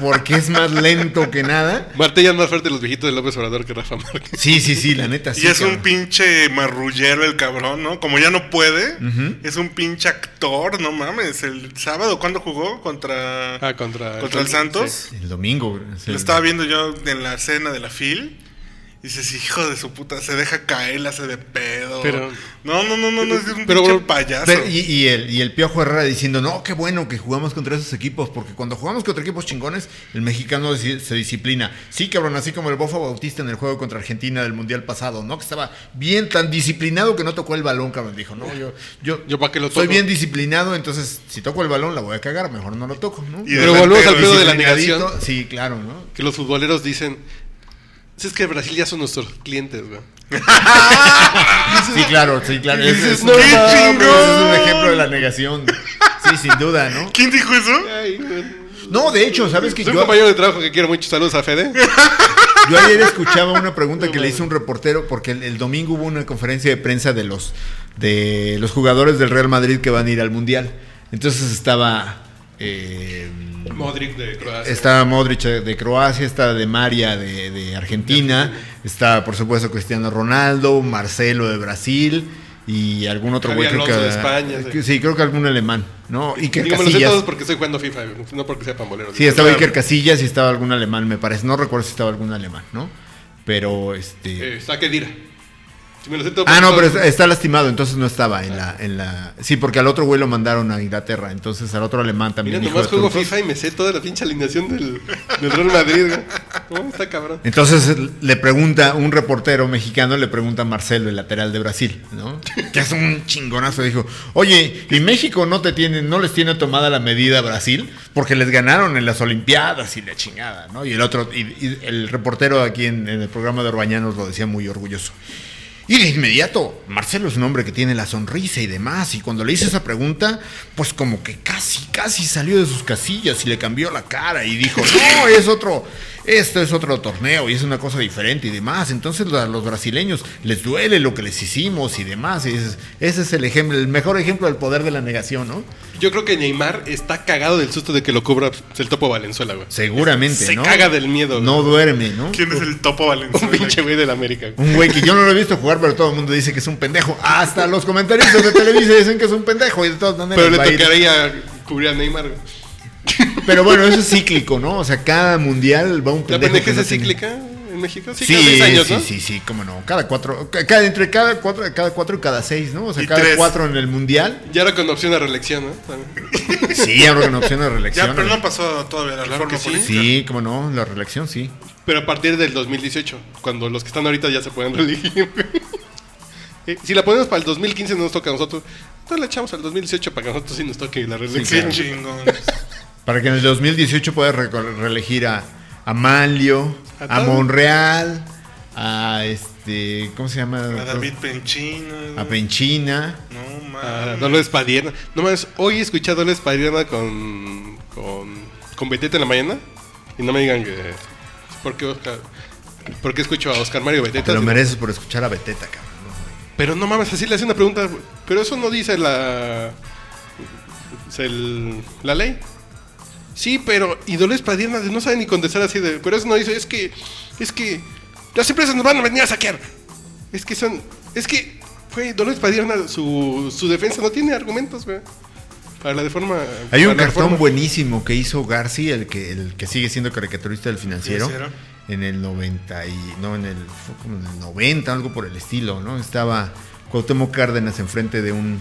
porque es más lento que nada. Martella es más fuerte los viejitos de López Obrador que Rafa Márquez. Sí, sí, sí, la neta sí. y es un pinche marrullero el cabrón, ¿no? Como ya no puede, es un pinche actor, no mames. El sábado, ¿cuándo jugó? Contra, Ah, contra... contra el Santos. el domingo. es el- Lo estaba viendo yo en la escena de la FIL. Y dices, hijo de su puta, se deja caer, la hace de pedo. Pero- No, no, no, no, no es un pero- pinche payaso. Pero- y, y el, y el Piojo Herrera diciendo, no, qué bueno que jugamos contra esos equipos, porque cuando jugamos contra equipos chingones, el mexicano se disciplina. Sí, cabrón, así como el Bofo Bautista en el juego contra Argentina del Mundial pasado, ¿no? Que estaba bien tan disciplinado que no tocó el balón, cabrón. Dijo, no, yo, yo, Yo pa' qué lo soy toco. bien disciplinado, entonces si toco el balón la voy a cagar, mejor no lo toco, ¿no? Y Pero volvemos al pedo de la negación. Sí, claro, ¿no? Que los futboleros dicen... Es que Brasil ya son nuestros clientes, güey. *laughs* Sí, claro, sí, claro. Dices, es, no es un ejemplo de la negación. Sí, sin duda, ¿no? ¿Quién dijo eso? Ay. No, de hecho, ¿sabes que Soy un yo, compañero de trabajo que quiero mucho. Saludos a Fede. Yo ayer escuchaba una pregunta que le hizo un reportero porque el, el domingo hubo una conferencia de prensa de los de los jugadores del Real Madrid que van a ir al mundial. Entonces estaba eh, Modric de Croacia. estaba Modric de Croacia, estaba de María de, de Argentina, estaba por supuesto Cristiano Ronaldo, Marcelo de Brasil y algún otro güey creo que de España, sí. que- sí, creo que algún alemán, ¿no? Iker Digo, me lo sé Casillas. todos porque estoy jugando FIFA, no porque sepan boleros. Sí, estaba. Iker Casillas y estaba algún alemán, me parece. No recuerdo si estaba algún alemán, ¿no? Pero este. Eh, está Kedira. Si me lo sé todo ah, no, pero está, está lastimado, entonces no estaba en la, en la. Sí, porque al otro güey lo mandaron a Inglaterra, entonces al otro alemán también. Mira, nomás juego trucos. FIFA y me sé toda la pinche alineación del, del Real Madrid, güey. No, está cabrón. Entonces le pregunta, un reportero mexicano le pregunta a Marcelo, el lateral de Brasil, ¿no? *laughs* Que es un chingonazo. Dijo, oye, ¿y México no te tiene, no les tiene tomada la medida a Brasil? Porque les ganaron en las Olimpiadas y la chingada, ¿no? Y el otro, y, y el reportero aquí en, en el programa de Orbañanos lo decía muy orgulloso. Y de inmediato, Marcelo es un hombre que tiene la sonrisa y demás. Y cuando le hice esa pregunta, pues como que casi, casi salió de sus casillas y le cambió la cara y dijo, no, es otro, esto es otro torneo y es una cosa diferente y demás. Entonces a los brasileños les duele lo que les hicimos y demás. Y ese es el ejemplo, el mejor ejemplo del poder de la negación, ¿no? Yo creo que Neymar está cagado del susto de que lo cubra el topo Valenzuela, güey. Seguramente, Se ¿no? caga del miedo, güey. No duerme, ¿no? ¿Quién es el topo Un Valenzuela? pinche güey del América. güey. Un güey que yo no lo he visto jugar, pero todo el mundo dice que es un pendejo. Hasta los comentaristas de Televisa dicen que es un pendejo y de todas maneras Pero le tocaría cubrir a Neymar, güey. Pero bueno, eso es cíclico, ¿no? O sea, cada mundial va un ¿La pendejo. pendeja que no es tiene- cíclica en México? Sí, Sí, cada seis años, sí, ¿no? sí, sí, cómo no. Cada cuatro, ca- cada, entre cada cuatro, cada cuatro y cada seis, ¿no? O sea, Y cada tres. cuatro en el mundial. Ya era con opción a reelección, ¿no? También. *laughs* Sí, habrá una opción de reelección. Ya, pero no pasó todavía la reforma sí. política. Sí, cómo no, la reelección, sí. Pero a partir del 2018, cuando los que están ahorita ya se pueden reelegir. Eh, si la ponemos para el 2015 no nos toca a nosotros. Entonces la echamos al 2018 para que a nosotros sí nos toque la Qué reelección. chingón. Para que en el 2018 puedas re- reelegir a, a Manlio, A a. Monreal, a este, ¿cómo se llama? A David Penchino. A Penchina. No, A mames. Dolores Padierna. No mames, hoy escuché a Dolores Padierna con, con, con Beteta en la mañana. Y no me digan que. ¿Por qué, Oscar? ¿Por qué escucho a Oscar Mario Beteta? Te lo mereces por escuchar a Beteta, cabrón. Pero no mames, así le hace una pregunta. Pero eso no dice la. el- la ley. Sí, pero. Y Dolores Padierna no sabe ni contestar así de. Pero eso no dice. Es que. Es que. Las empresas nos van a venir a saquear. Es que son. Es que. Fue Dolores Padierna. Su, su defensa no tiene argumentos, güey. Para la de forma. Hay un cartón forma- buenísimo que hizo Garci, el que, el que sigue siendo caricaturista del financiero, Financiero. en el 90 y no en el fue como en el 90, algo por el estilo, ¿no? Estaba Cuauhtémoc Cárdenas enfrente de un,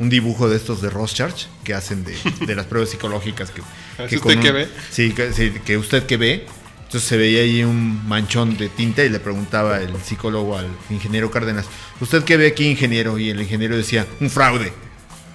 un dibujo de estos de Rothschild que hacen de, de las pruebas psicológicas que, *laughs* ¿Es con usted que ve? Sí que, sí, que usted que ve. Entonces se veía ahí un manchón de tinta y le preguntaba el psicólogo al ingeniero Cárdenas, ¿usted qué ve aquí, ingeniero? Y el ingeniero decía, un fraude.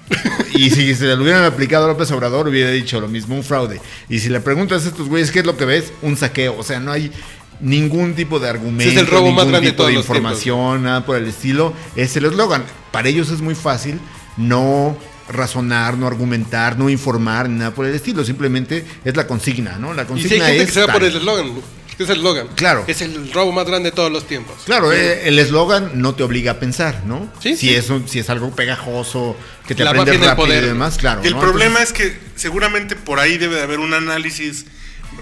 *laughs* Y si se le hubieran aplicado a López Obrador, hubiera dicho lo mismo, un fraude. Y si le preguntas a estos güeyes qué es lo que ves, un saqueo. O sea, no hay ningún tipo de argumento, es el robo ningún más grande de tipo todos de información, nada por el estilo. Es el eslogan. Para ellos es muy fácil no razonar, no argumentar, no informar, ni nada por el estilo. Simplemente es la consigna, ¿no? La Y consigna si hay gente es que se va tal. por el eslogan. ¿Qué es el eslogan? Claro. Es el robo más grande de todos los tiempos. Claro, eh, el eslogan no te obliga a pensar, ¿no? Sí, si, sí. Es un- si es algo pegajoso, que te La aprendes rápido y poder. demás, claro. Y el ¿no? problema Entonces- es que seguramente por ahí debe de haber un análisis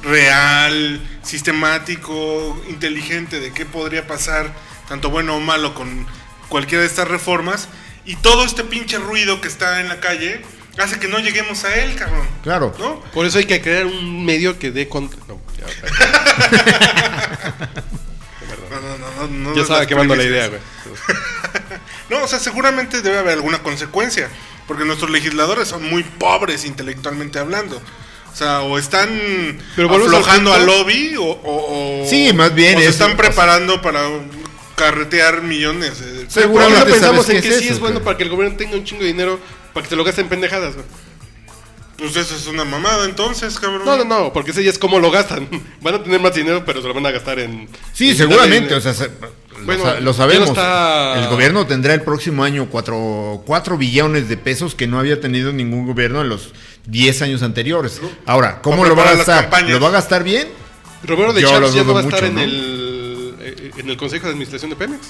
real, sistemático, inteligente de qué podría pasar, tanto bueno o malo, con cualquiera de estas reformas. Y todo este pinche ruido que está en la calle hace que no lleguemos a él, cabrón. Claro. ¿No? Por eso hay que crear un medio que dé contra. No, ya, No, no, no, no, no ya estaba quemando la idea, güey. *laughs* No, o sea, seguramente debe haber alguna consecuencia, porque nuestros legisladores son muy pobres intelectualmente hablando. O sea, o están Pero aflojando al lobby o, o- o- Sí, más bien o se están o sea- preparando para carretear millones. de- Seguramente pensamos sabes en que es sí eso, es bueno para que el gobierno tenga un chingo de dinero para que se lo gasten en pendejadas, güey. Pues eso es una mamada entonces, cabrón. No, no, no, porque ese ya es cómo lo gastan. *laughs* Van a tener más dinero, pero se lo van a gastar en. Sí, en seguramente, o sea, se- Bueno, lo, sabemos. está- El gobierno tendrá el próximo año 4 cuatro, billones de pesos que no había tenido ningún gobierno en los 10 años anteriores. Ahora, ¿cómo lo va a gastar? ¿Lo va a gastar bien? Roberto de Yo ya no va a estar mucho, en, ¿no? el, eh, en el Consejo de Administración de Pemex.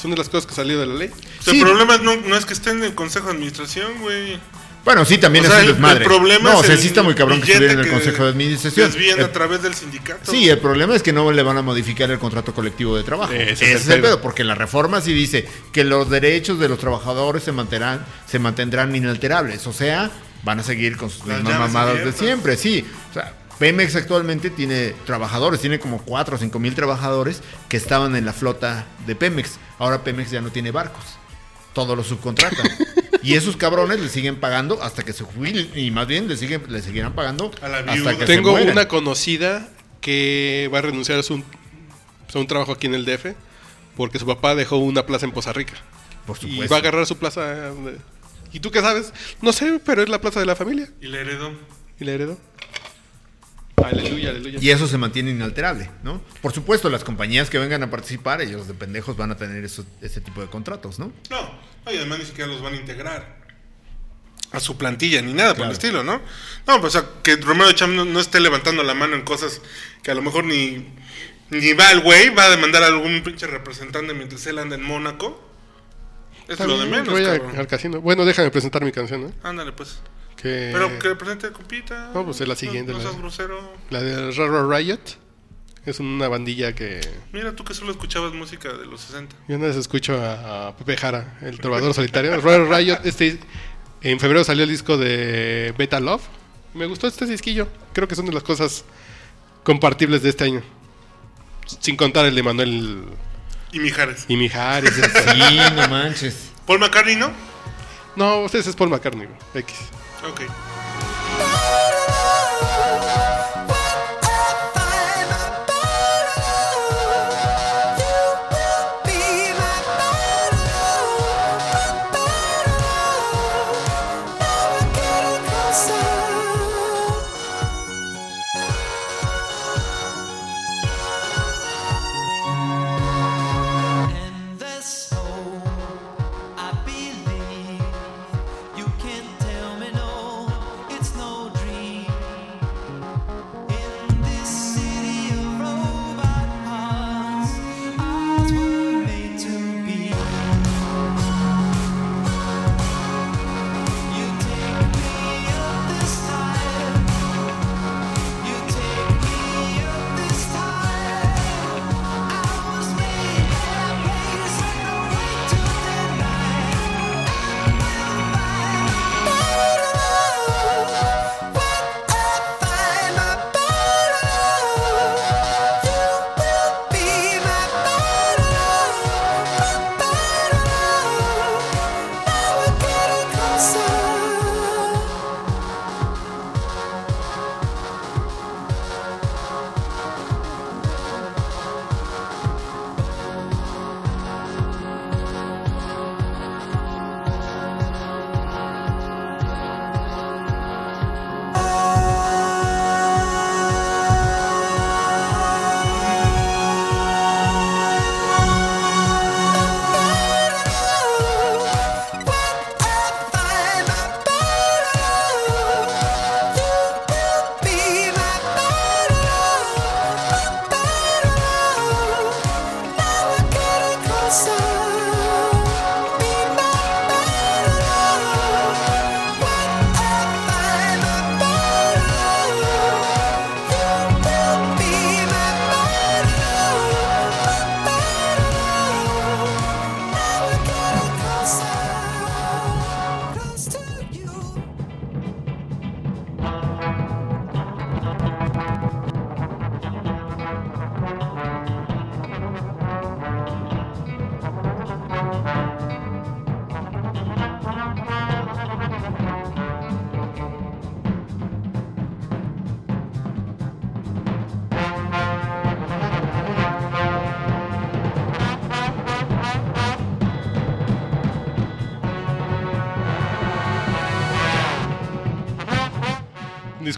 Son de las cosas que salió de la ley. O sea, Sí. El problema no, no es que esté en el Consejo de Administración, güey. Bueno, sí, también O es sea, un el- el desmadre. problema no, es o sea, el sí está muy cabrón que estuviera en el Consejo de Administración. Desvían Eh, a través del sindicato. Sí, el problema es que no le van a modificar el contrato colectivo de trabajo. Ese Ese, es el es el pedo. pedo, porque la reforma sí dice que los derechos de los trabajadores se mantendrán, se mantendrán inalterables. O sea, van a seguir con sus Las mismas llaves mamadas de siempre, sí. O sea, Pemex actualmente tiene trabajadores, tiene como 4 o 5 mil trabajadores que estaban en la flota de Pemex. Ahora Pemex ya no tiene barcos. Todos los subcontratan. *laughs* y esos cabrones le siguen pagando hasta que se jubilen. Y más bien le, siguen, le seguirán pagando A la hasta que se Tengo una conocida que va a renunciar a su, a un trabajo aquí en el DF porque su papá dejó una plaza en Poza Rica. Por Y supuesto. va a agarrar su plaza. de- ¿Y tú qué sabes? No sé, pero es la plaza de la familia. Y le heredó. Y la heredó. Aleluya, aleluya. Y eso se mantiene inalterable, ¿no? Por supuesto, las compañías que vengan a participar, ellos de pendejos van a tener eso- ese tipo de contratos, ¿no? No, no, y además ni siquiera los van a integrar a su plantilla ni nada por el estilo, ¿no? No, pues o sea, que Romero Cham no, no esté levantando la mano en cosas que a lo mejor ni, ni va el güey, va a demandar a algún pinche representante mientras él anda en Mónaco. Es lo de menos, Voy a- cabrón. al casino. Bueno, déjame presentar mi canción, ¿no? Ándale, pues. Que, Pero que represente a compita. No, pues es la siguiente, No, no la- seas grosero. La de Raro Riot. Es una bandilla que Mira, tú que solo escuchabas música de los 60. Yo una vez escucho a, a Pepe Jara, el trovador solitario. Royal Riot, este, en febrero salió el disco de Beta Love. Me gustó este disquillo. Creo que son de las cosas compartibles de este año. Sin contar el de Manuel Y Mijares. y Mijares. *laughs* Sí, no manches. Paul McCartney, ¿no? no, ustedes es Paul McCartney, X. Ok.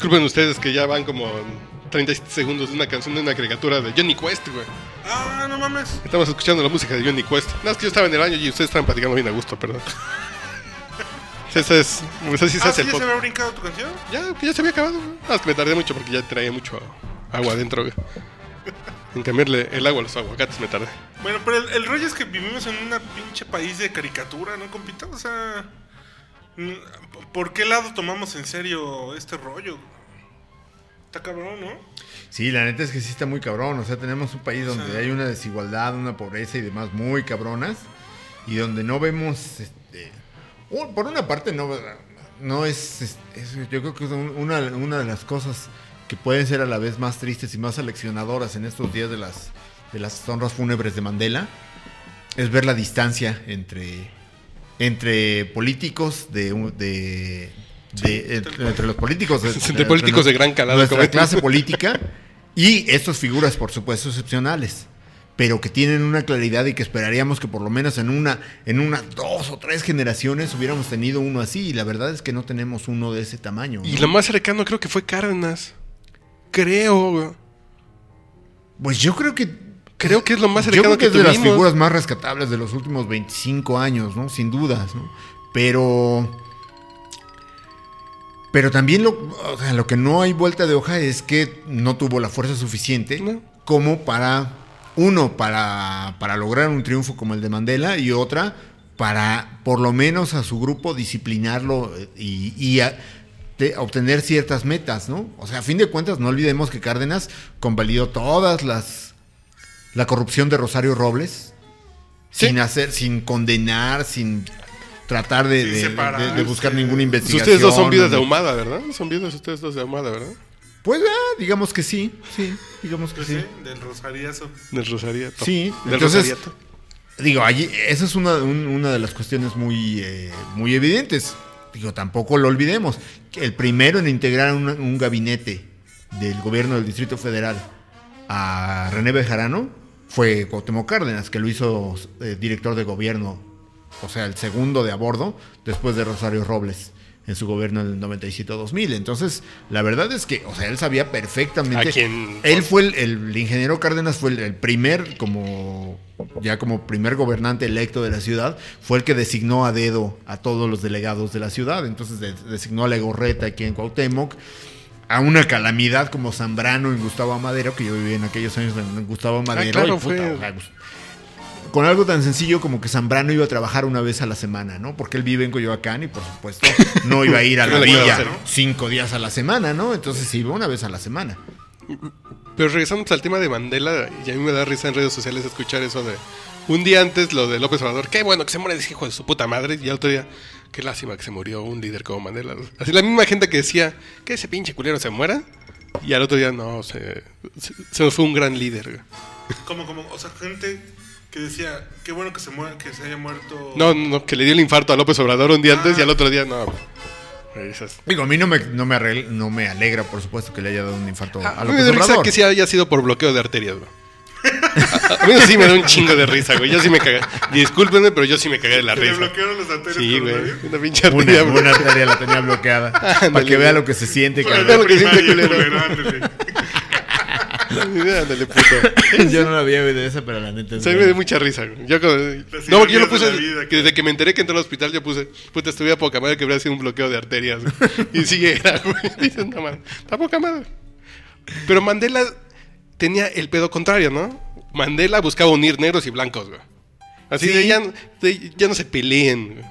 Disculpen ustedes que ya van como 37 segundos de una canción de una caricatura de Johnny Quest, güey. Ah, no mames. Estamos escuchando la música de Johnny Quest. No, es que yo estaba en el baño y ustedes estaban platicando bien a gusto, perdón. Esa es. Pues así se Ah, ¿sí ya se había brincado tu canción? Ya, que ya se había acabado. Nada más que me tardé mucho porque ya traía mucho agua adentro, güey. En cambiarle el agua a los aguacates me tardé. Bueno, pero el, el rollo es que vivimos en una pinche país de caricatura, ¿no, compita? O sea, ¿por qué lado tomamos en serio este rollo? Está cabrón, ¿no? Sí, la neta es que sí está muy cabrón. O sea, tenemos un país donde hay una desigualdad, una pobreza y demás muy cabronas. Y donde no vemos. Este, por una parte, no, no es, es- es- Yo creo que es un- una, una de las cosas que pueden ser a la vez más tristes y más aleccionadoras en estos días de las, de las honras fúnebres de Mandela. Es ver la distancia entre, entre políticos de. un- de de- entre, entre los políticos *laughs* Entre políticos de gran calado, nuestra como- clase política *laughs* y estas figuras por supuesto excepcionales pero que tienen una claridad y que esperaríamos que por lo menos en una en una dos o tres generaciones hubiéramos tenido uno así y la verdad es que no tenemos uno de ese tamaño Y lo más cercano creo que fue Cárdenas. Creo, pues yo creo que Creo que es lo más yo cercano creo que que, es de las figuras más rescatables de los últimos 25 años no sin dudas no pero pero también lo, o sea, lo que no hay vuelta de hoja es que no tuvo la fuerza suficiente No. como para, uno, para, para lograr un triunfo como el de Mandela y otra, para por lo menos a su grupo disciplinarlo y, y a- de obtener ciertas metas, ¿no? O sea, a fin de cuentas, no olvidemos que Cárdenas convalidó todas las... la corrupción de Rosario Robles, Sí. sin hacer, sin condenar, sin tratar de, Sin de- de- de buscar ninguna Pues investigación. ustedes dos son vidas de ahumada, ¿verdad? Son vidas ustedes dos de ahumada, ¿verdad? Pues ah, digamos que sí, sí, digamos que Pues sí. sí, del rosariazo. Del Rosariato. Sí, Del entonces- Rosariato. Digo, allí, esa es una, un- una de las cuestiones muy, eh, muy evidentes. Digo, tampoco lo olvidemos. que El primero en integrar un, un gabinete del gobierno del Distrito Federal a René Bejarano fue Cuauhtémoc Cárdenas, que lo hizo eh, director de gobierno, o sea, el segundo de a bordo, después de Rosario Robles en su gobierno en el 97-2000. Entonces, la verdad es que, o sea, él sabía perfectamente... A quién- Él fue el, el ingeniero Cárdenas fue el, el primer como ya como primer gobernante electo de la ciudad fue el que designó a dedo a todos los delegados de la ciudad. Entonces de- designó a Legorreta aquí en Cuauhtémoc a una calamidad como Zambrano en Gustavo Amadero que yo viví en aquellos años en Gustavo Amadero claro, y puta, fue- pues, con algo tan sencillo como que Zambrano iba a trabajar una vez a la semana, ¿no? Porque él vive en Coyoacán y por supuesto no iba a ir a *laughs* la villa cinco días a la semana, ¿no? Entonces iba una vez a la semana. Pero regresando al tema de Mandela, y a mí me da risa en redes sociales escuchar eso de un día antes lo de López Obrador, qué bueno que se muere ese hijo de su puta madre, y al otro día, qué lástima que se murió un líder como Mandela. Así la misma gente que decía que ese pinche culero se muera, y al otro día no, se, se, se nos fue un gran líder. Como, como, o sea, gente que decía, qué bueno que se muera, que se haya muerto. No, no, que le dio el infarto a López Obrador un día antes y al otro día no. Esas- Digo, a mí no me, no me, no me alegra, por supuesto, que le haya dado un infarto A, a me López risa Obrador. que sí haya sido por bloqueo de arterias, güey. A, *laughs* a mí sí me da un chingo de risa, güey. Yo sí me cagué. Discúlpenme, pero yo sí me cagué de la risa. bloquearon los arterias Sí, güey. Una pinche arteria, Una, güey. una arteria la tenía bloqueada. *laughs* para que vea lo que se siente. Cabrón. lo que siente, culero. ándale. *laughs* Puto. Yo no la había de esa, pero la neta Sí, me dio mucha risa, güey. Yo, como- no, porque yo lo de puse. la vida, que desde que me enteré que entré al hospital, yo puse. Puta, estuve a poca madre que habría sido un bloqueo de arterias. güey. Y sí era, güey. Dices, no mames. Está poca madre. Pero Mandela tenía el pedo contrario, ¿no? Mandela buscaba unir negros y blancos, güey. Así Sí. de, ya, de ya no se peleen, güey.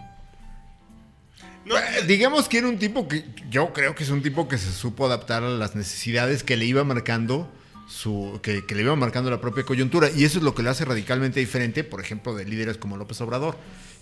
No, Digamos que era un tipo que yo creo que es un tipo que se supo adaptar a las necesidades que le iba marcando su que, que le iba marcando la propia coyuntura y eso es lo que lo hace radicalmente diferente, por ejemplo, de líderes como López Obrador,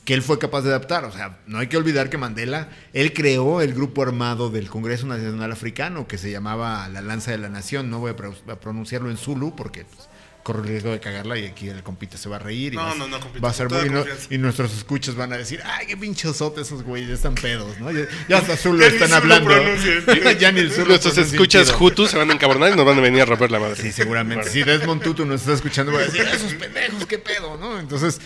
que él fue capaz de adaptar, o sea, no hay que olvidar que Mandela él creó el grupo armado del Congreso Nacional Africano que se llamaba la Lanza de la Nación, no voy a, pro- a pronunciarlo en Zulu porque pues, corre el riesgo de cagarla y aquí el compita se va a reír y No, va, a- no, no, compita, va a ser muy no- y nuestros escuchas van a decir, ay, qué pinchosote esos güeyes, están pedos, ¿no? Ya, ya hasta Zulu están Zulu hablando. *laughs* ya ni el Zulu Nuestros escuchas. Hutus se van a encabronar y nos van a venir a romper la madre. Sí, seguramente. Si Desmond Tutu nos está escuchando, va a decir, esos *laughs* pendejos, qué pedo, ¿no? Entonces,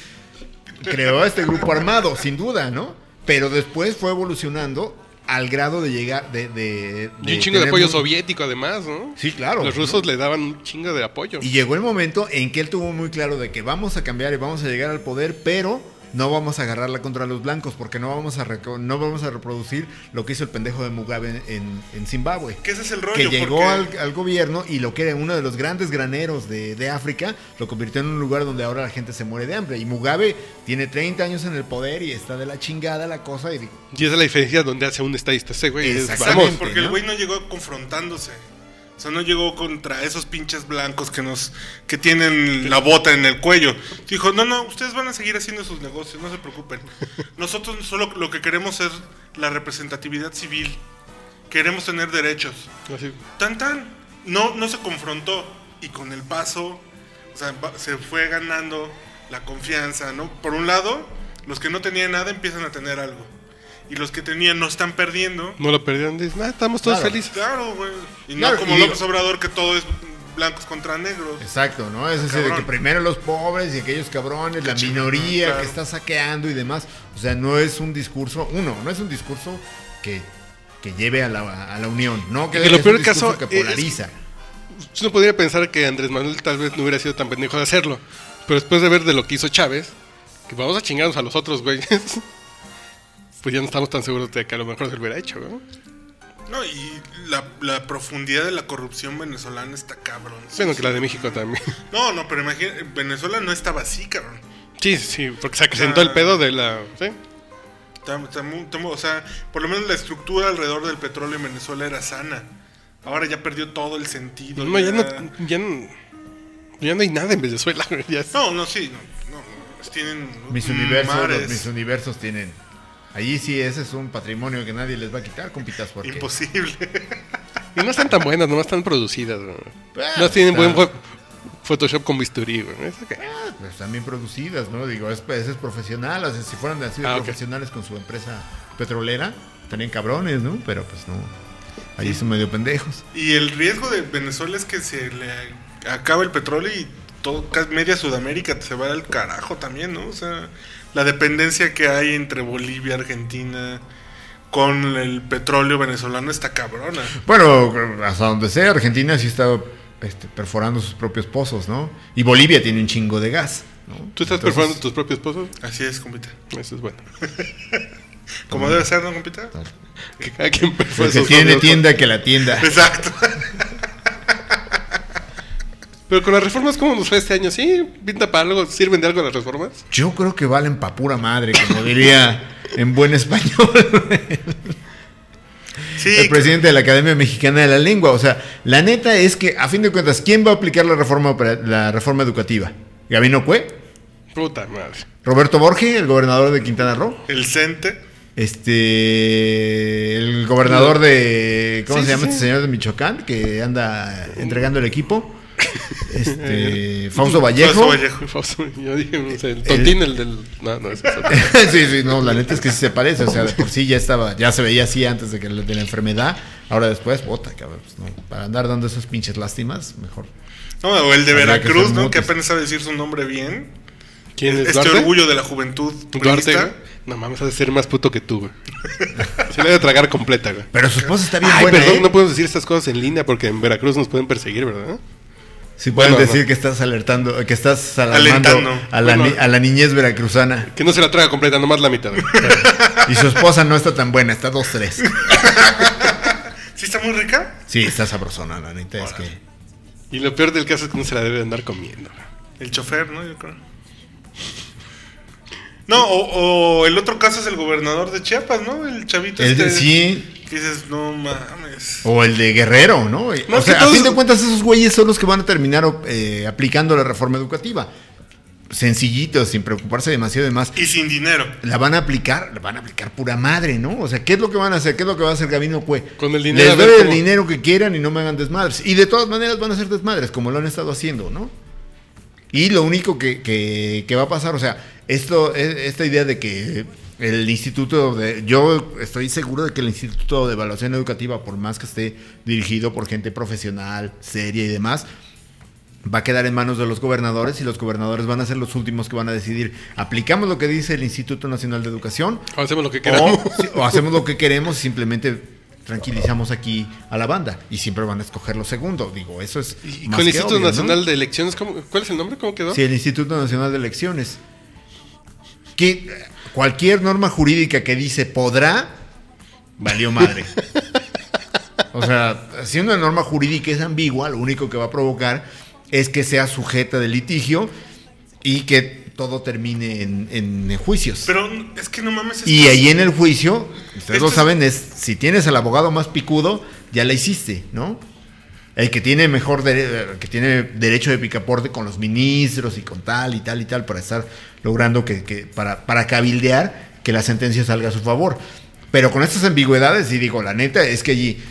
creó este grupo armado, sin duda, ¿no? Pero después fue evolucionando al grado de llegar, de... de, Y un chingo de apoyo soviético además, ¿no? Sí, claro. Los ¿no? rusos le daban un chingo de apoyo. Y llegó el momento en que él tuvo muy claro de que vamos a cambiar y vamos a llegar al poder, pero no vamos a agarrarla contra los blancos porque no vamos a reco- no vamos a reproducir lo que hizo el pendejo de Mugabe en, en Zimbabue. Que ese es el rollo. Que llegó porque- al, al gobierno y lo que era uno de los grandes graneros de, de África lo convirtió en un lugar donde ahora la gente se muere de hambre. Y Mugabe tiene 30 años en el poder y está de la chingada la cosa. Y esa es la diferencia donde hace un estadista ese güey. es, Exactamente. vamos, Porque el güey no llegó confrontándose. O sea, no llegó contra esos pinches blancos que nos que tienen la bota en el cuello. Dijo, no, no, ustedes van a seguir haciendo sus negocios, no se preocupen. Nosotros solo lo que queremos es la representatividad civil. Queremos tener derechos. así. Tan tan. No, no se confrontó. Y con el paso, o sea, va- se fue ganando la confianza, ¿no? Por un lado, los que no tenían nada empiezan a tener algo. Y los que tenían no están perdiendo. No lo perdieron. Dicen, ah, estamos todos Claro. felices. Claro, güey. Y no como y- López Obrador que todo es blancos contra negros. Exacto, ¿no? Es así de que primero los pobres y aquellos cabrones, la chingón, minoría claro. que está saqueando y demás. O sea, no es un discurso, uno, no es un discurso que, que lleve a la, a la unión, ¿no? Que Y lo es peor un del caso es- polariza. Uno podría pensar que Andrés Manuel tal vez no hubiera sido tan pendejo de hacerlo. Pero después de ver de lo que hizo Chávez, que vamos a chingarnos a los otros güeyes, *laughs* pues ya no estamos tan seguros de que a lo mejor se lo hubiera hecho, ¿no? No, y la, la profundidad de la corrupción venezolana está cabrón. Bueno, que la de México también. No, no, pero imagínate, Venezuela no estaba así, cabrón. Sí, sí, porque se acrecentó el pedo de la... ¿sí? Está- está muy- está muy- o sea, por lo menos la estructura alrededor del petróleo en Venezuela era sana. Ahora ya perdió todo el sentido. No, ya no, ya- ya no, ya no hay nada en Venezuela. güey, *laughs* ya es- No, no, sí, no, no, no, tienen Mis universos, mares. los- mis universos tienen. Allí sí, ese es un patrimonio que nadie les va a quitar, compitas, porque. Imposible. Y no están tan buenas, nomás están producidas. Ah, no tienen buen está- Photoshop con bisturí. güey. ¿Eso qué? Pues están bien producidas, ¿no? Digo, es, ese es profesional. O sea, si fueran así de Ah, profesionales con su empresa petrolera, estarían cabrones, ¿no? Pero pues no. Allí son medio pendejos. Y el riesgo de Venezuela es que se le acaba el petróleo y todo, casi media Sudamérica se va al carajo también, ¿no? O sea, la dependencia que hay entre Bolivia, Argentina, con el petróleo venezolano está cabrona. Bueno, hasta donde sea, Argentina sí está este, perforando sus propios pozos, ¿no? Y Bolivia tiene un chingo de gas, ¿no? ¿Tú estás Entonces, perforando tus propios pozos? Así es, compita. Eso es bueno. *laughs* Como debe ser, ¿no, compita? Que cada quien perfora que tiene tienda, que la tienda. Exacto. *laughs* Pero con las reformas, ¿cómo nos fue este año? ¿Sí? ¿Pinta para algo? ¿Sirven de algo las reformas? Yo creo que valen pa' pura madre, como diría *laughs* en buen español *laughs* Sí, el presidente de la Academia Mexicana de la Lengua. O sea, la neta es que, a fin de cuentas, ¿quién va a aplicar la reforma, la reforma educativa? ¿Gabino Cue? Puta madre. ¿Roberto Borge, el gobernador de Quintana Roo? el CENTE. Este. El gobernador de. ¿Cómo Sí, se llama sí. este señor de Michoacán? Que anda entregando el equipo. Este. Fausto Vallejo. Fausto Vallejo. *laughs* Fausto, Yo dije, no sé, el tontín, el del... No, no, es *laughs* sí, sí, no, la neta es que sí se parece. O sea, de por sí ya estaba, ya se veía así antes de que de la enfermedad. Ahora después, bota, cabrón. pues no, para andar dando esas pinches lástimas, mejor. No, o el de Veracruz, ¿no? Que apenas sabe decir su nombre bien. ¿Quién es Este Duarte? orgullo de la juventud Duarte, güey. No mames, has de ser más puto que tú, güey. Se le debe tragar completa, güey. Pero su esposa está bien Ay, buena, perdón, ¿eh? no podemos decir estas cosas en línea porque en Veracruz nos pueden perseguir, ¿verdad? Sí pueden Bueno, decir no. que estás alertando, que estás Alentando. a la, Bueno. ni- a la niñez veracruzana. Que no se la traga completa, nomás la mitad. güey. *laughs* Y su esposa no está tan buena, está 2-3. *laughs* ¿Sí está muy rica? Sí, está sabrosona, la neta es que... Y lo peor del caso es que no se la debe andar comiendo. El chofer, ¿no? Yo creo. No, o, o el otro caso es el gobernador de Chiapas, ¿no? El chavito El de- este. sí, Que dices, no mames. o el de Guerrero, ¿no? O sea, que a todos- fin de cuentas esos güeyes son los que van a terminar eh, aplicando la reforma educativa. Sencillitos, sin preocuparse demasiado de más. Y sin dinero. La van a aplicar, la van a aplicar pura madre, ¿no? O sea, ¿qué es lo que van a hacer? ¿Qué es lo que va a hacer Gabino Cue? Con el dinero, Les doy el cómo- dinero que quieran y no me hagan desmadres. Y de todas maneras van a hacer desmadres, como lo han estado haciendo, ¿no? Y lo único que, que- que va a pasar, o sea, esto, e- esta idea de que el instituto de. Yo estoy seguro de que el instituto de evaluación educativa, por más que esté dirigido por gente profesional, seria y demás, va a quedar en manos de los gobernadores y los gobernadores van a ser los últimos que van a decidir, aplicamos lo que dice el Instituto Nacional de Educación O hacemos lo que queramos. *laughs* o, hacemos lo que queremos y simplemente tranquilizamos aquí a la banda y siempre van a escoger lo segundo. Digo, eso es... Y más con el que Instituto obvio, ¿no? Nacional de Elecciones, ¿cómo- ¿cuál es el nombre? ¿Cómo quedó? Sí, el Instituto Nacional de Elecciones. Que cualquier norma jurídica que dice podrá, valió madre. O sea, si una norma jurídica es ambigua, lo único que va a provocar es que sea sujeta de litigio y que todo termine en, en juicios. Pero es que no mames. Y ahí en el juicio, ustedes Esto lo saben, es si tienes al abogado más picudo, ya la hiciste, ¿no? El que tiene mejor que tiene derecho de picaporte con los ministros y con tal y tal y tal para estar logrando que, que- para, para cabildear que la sentencia salga a su favor. Pero con estas ambigüedades, y digo, la neta es que allí,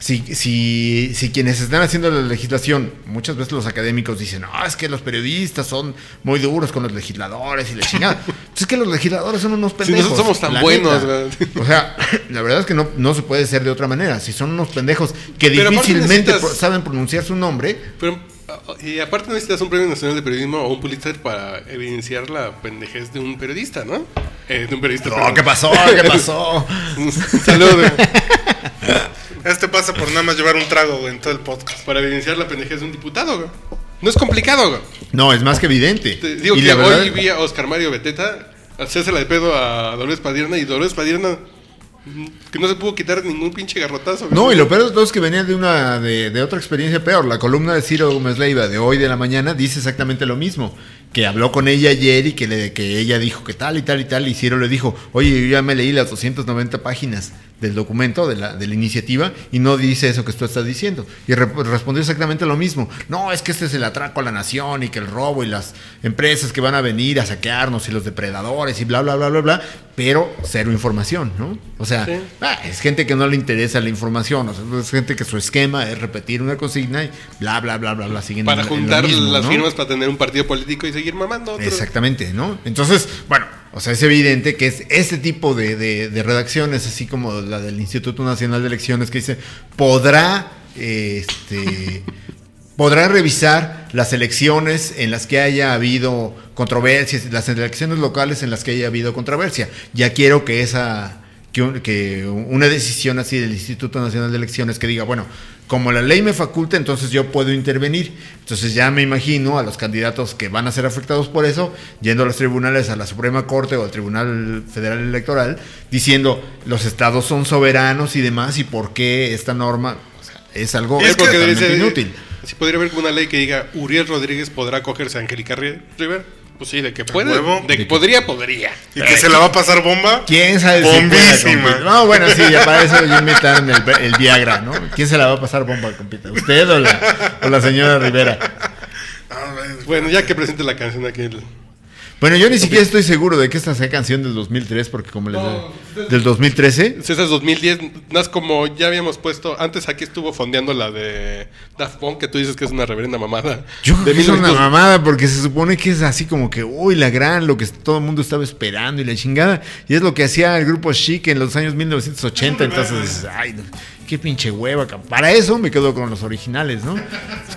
si, si, si quienes están haciendo la legislación, muchas veces los académicos dicen, no, es que los periodistas son muy duros con los legisladores y la chingada. *laughs* Pues es que los legisladores son unos Si pendejos. nosotros somos tan buenos. O sea, *laughs* la verdad es que no, no se puede ser de otra manera. Si son unos pendejos que Pero difícilmente necesitas- saben pronunciar su nombre, Pero, ah, y aparte necesitas un premio nacional de periodismo o un Pulitzer para evidenciar la pendejez de un periodista, ¿no? Eh, de un periodista. No, perdón. ¿qué pasó? ¿Qué *laughs* pasó? Salud. Este pasa por nada más llevar un trago güey, en todo el podcast. Para evidenciar la pendejez de un diputado, güey. No es complicado, güey. No, es más que evidente. Te digo Y que la verdad- hoy vi a Oscar Mario Beteta hacerse la de pedo a Dolores Padierna y Dolores Padierna mm, que no se pudo quitar ningún pinche garrotazo. güey. No, y lo peor de todo es que venía de una de, de otra experiencia peor. La columna de Ciro Gómez Leiva de hoy de la mañana dice exactamente lo mismo. Que habló con ella ayer y que, le, que ella dijo que tal y tal y tal. Y Ciro le dijo, oye, yo ya me leí las 290 páginas del documento, de la, de la iniciativa, y no dice eso que tú estás diciendo. Y re- respondió exactamente lo mismo. No, es que este es el atraco a la nación y que el robo y las empresas que van a venir a saquearnos y los depredadores y bla, bla, bla, bla, bla. Pero cero información, ¿no? O sea, Sí. Ah, es gente que no le interesa la información, o sea, es gente que su esquema es repetir una consigna y bla, bla, bla, bla, bla, siguen Para juntar mismo, las ¿no? firmas para tener un partido político y seguir mamando otro. Exactamente, ¿no? Entonces, bueno, o sea, es evidente que es ese tipo de, de- de redacciones, así como la del Instituto Nacional de Elecciones, que dice, podrá, eh, este, *laughs* podrá revisar las elecciones en las que haya habido controversias, las elecciones locales en las que haya habido controversia. Ya quiero que esa que una decisión así del Instituto Nacional de Elecciones que diga, bueno, como la ley me faculta, entonces yo puedo intervenir. Entonces ya me imagino a los candidatos que van a ser afectados por eso, yendo a los tribunales, a la Suprema Corte o al Tribunal Federal Electoral, diciendo los estados son soberanos y demás, y por qué esta norma o sea, es algo Es ser- inútil. Si podría haber una ley que diga Uriel Rodríguez podrá acogerse a Angélica Ri- Rivera. Pues sí, de que puede. huevo. De que podría, podría. Y que se la va a pasar bomba. ¿Quién sabe Bombísima. No, bueno, sí, ya para eso ya inventaron el, el Viagra, ¿no? ¿Quién se la va a pasar bomba, compita? ¿Usted o la, o la señora Rivera? A ver, Bueno, ya que presente la canción aquí. el- Bueno, yo ni siquiera estoy seguro de que esta sea canción del 2003, porque como les No, del 2013, César 2010, más como ya habíamos puesto, antes aquí estuvo fondeando la de Daft Punk, que tú dices que es una reverenda mamada. yo creo de que es una 1900 mamada, porque se supone que es así como que, uy, la gran, lo que todo el mundo estaba esperando y la chingada, y es lo que hacía el grupo Chic en los años 1980, entonces, dices, ay, no, qué pinche hueva, para eso me quedo con los originales, ¿no?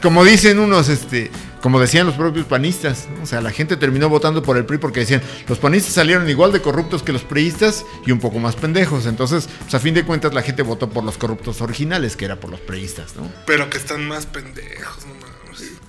Como dicen unos, este, como decían los propios panistas, ¿no? o sea, la gente terminó votando por el PRI porque decían, los panistas salieron igual de corruptos que los priistas y un poco más pendejos, entonces, pues a fin de cuentas la gente votó por los corruptos originales, que era por los priistas, ¿no? Pero que están más pendejos, no.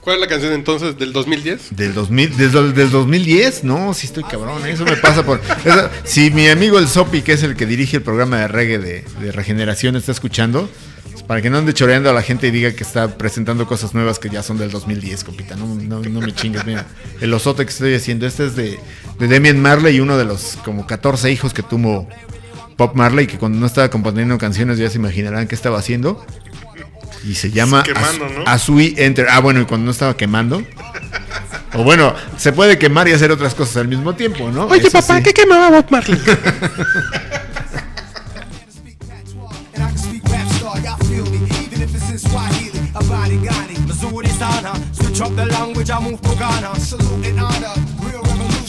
¿Cuál es la canción entonces del 2010? Del 2000, desde el del 2010, no, sí estoy cabrón, eso me pasa por... eso- si mi amigo el Sopi, que es el que dirige el programa de reggae de, regeneración, está escuchando, pues para que no ande choreando a la gente y diga que está presentando cosas nuevas que ya son del 2010, compita, no, no, no me chingues, mira, el osote que estoy haciendo, este es de, de Demian Marley uno de los como 14 hijos que tuvo Pop Marley, que cuando no estaba componiendo canciones ya se imaginarán qué estaba haciendo. Y se llama Quemando, As- ¿no? Asui Enter. Ah, bueno, y cuando no estaba quemando. O bueno, se puede quemar y hacer otras cosas al mismo tiempo, ¿no? Oye, Eso papá, sí. ¿qué quemaba Bob Marley? *laughs*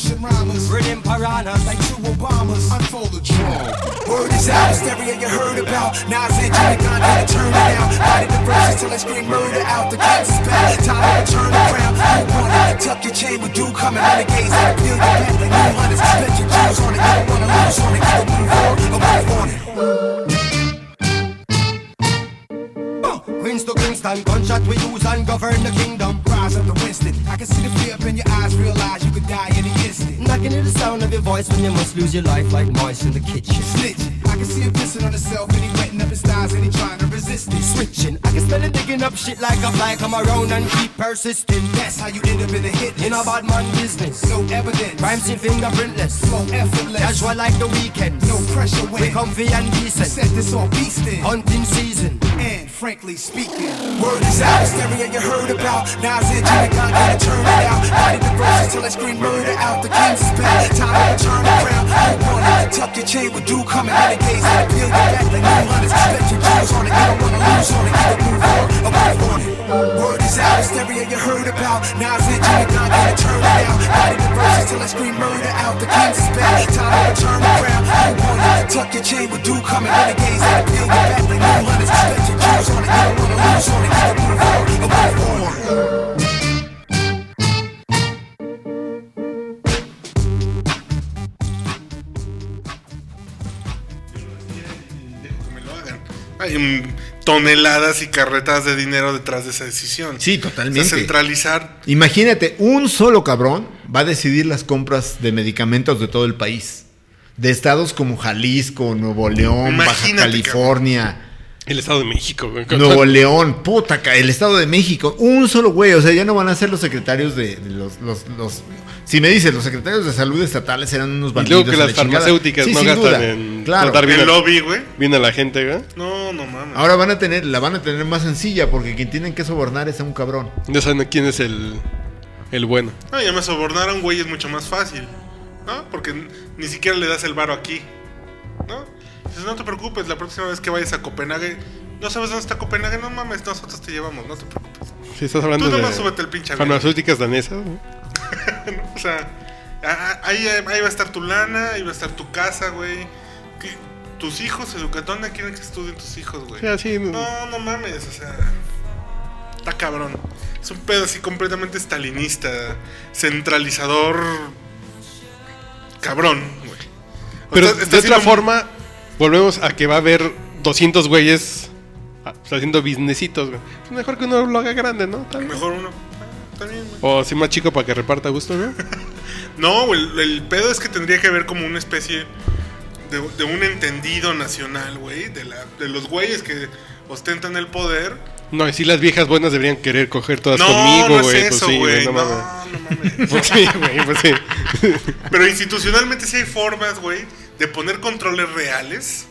Russian rhymers, burning piranhas like two Obamas. Unfold the drum. Word is out, hysteria you heard about. Nazis in Janagon Gotta turn it down. Lighted the verses till I scream murder out. The cats is back, time to turn around. Who want it? Tuck your chain with you coming. Renegades, I feel your back. New hunters, bet your jewels on it. You don't wanna lose on it. Sound of your voice when you must lose your life like mice in the kitchen. Snitch. I can see him pissing on himself and he wetting up his thighs and he trying to resist it. Switching, I can smell it up shit like a fly. Come around and keep persisting. That's how you end up in the hit In a bad man business. No evidence. Crime scene fingerprintless. Flow effortless. Casual like the weekend, No pressure when We comfy and decent. set this on beastin'. Hunting season. And frankly speaking, word is out. Hysteria you heard about. Nas Jimmy Gun gotta turn it out. Body the verses till I scream murder out. The kings is back. Time to turn around. You want it. Tuck your chain with dew coming. in the you back like new hunters. Bet your jewels on it. You don't wanna lose on it. Either move on or move on it. Word is out. Hysteria you heard about. And Jimmy Gun gotta turn it out. Body the verses till I scream murder out. The kings is back. Time to turn around. You want it. Tuck your chain with dew coming. Renegades that peel you back like new hunters. Bet your on it. You don't wanna lose on it. Move on or move on. Toneladas y carretas de dinero detrás de esa decisión. Sí, O sea, totalmente. centralizar. Imagínate, un solo cabrón va a decidir las compras de medicamentos de todo el país. De estados como Jalisco, Nuevo León, Baja California, El Estado de México, güey. Nuevo León, puta, ca- el Estado de México. Un solo güey, o sea, ya no van a ser los secretarios de, de los, los, los- Si me dices, los secretarios de salud estatales eran unos Y bandidos. luego que las la farmacéuticas Sí, no gastan duda. en Claro. tratar bien, El a, lobby, güey. bien a la gente, güey. No, no mames. Ahora van a tener, la van a tener más sencilla porque quien tienen que sobornar es a un cabrón. Ya saben quién es el, el bueno. No, ya me sobornar a un güey es mucho más fácil. ¿No? Porque ni siquiera le das el varo aquí. ¿No? Dices, no te preocupes, la próxima vez que vayas a Copenhague. No sabes dónde está Copenhague, no mames, nosotros te llevamos, no te preocupes. Si estás hablando Tú de súbete el pinche farmacéuticas danesas, güey. *laughs* O sea, ahí, ahí va a estar tu lana, ahí va a estar tu casa, güey. Tus hijos, educa- ¿dónde quieren que estudien tus hijos, güey? Sí, así, No, no mames, o sea. Está cabrón. Es un pedo así completamente stalinista, centralizador. Cabrón, güey. Pero está- está de otra forma, volvemos a que va a haber 200 güeyes ah, pues, haciendo businessitos, güey. Es mejor que uno lo haga grande, ¿no? Mejor uno. Ah, güey. O así más chico para que reparta gusto, *laughs* ¿no? No, el, el pedo es que tendría que haber como una especie de, de un entendido nacional, güey, de, la, de los güeyes que ostentan el poder. No, y si las viejas buenas deberían querer coger todas no, conmigo, no es güey. eso, pues sí, güey. no, no, mames. no mames. *laughs* Pues sí, güey, pues sí. Pero institucionalmente sí hay formas, güey, de poner controles reales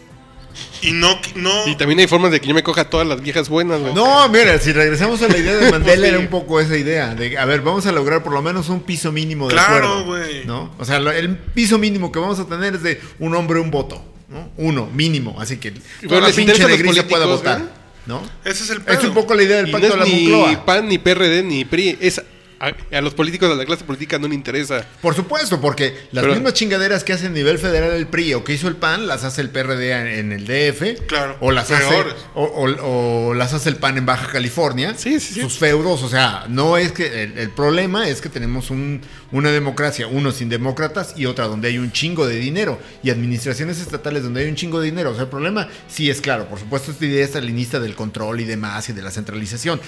y no... no Y también hay formas de que yo me coja todas las viejas buenas, güey. No, mira, si regresamos a la idea de *laughs* Mandela, Sí. era un poco esa idea. De, a ver, vamos a lograr por lo menos un piso mínimo de Claro, acuerdo. güey. ¿No? O sea, lo- el piso mínimo que vamos a tener es de un hombre, un voto. ¿no? Uno, mínimo. Así que toda la pinche pueda votar. ¿eh? ¿No? Ese es el pedo. Es un poco la idea del Y pacto no de la es ni Moncloa. PAN, ni PRD, ni PRI. Es a, a los políticos de la clase política no le interesa. Por supuesto, porque las Pero- mismas chingaderas que hace a nivel federal el PRI o que hizo el PAN, las hace el PRD en en el DF. Claro, O las hace, o, o- o las hace el PAN en Baja California. Sí, sí, sí. Sus feudos, o sea, no es que. El, el problema es que tenemos un- una democracia, uno sin demócratas y otra donde hay un chingo de dinero. Y administraciones estatales donde hay un chingo de dinero. O sea, el problema sí es claro. Por supuesto, esta idea estalinista del control y demás y de la centralización.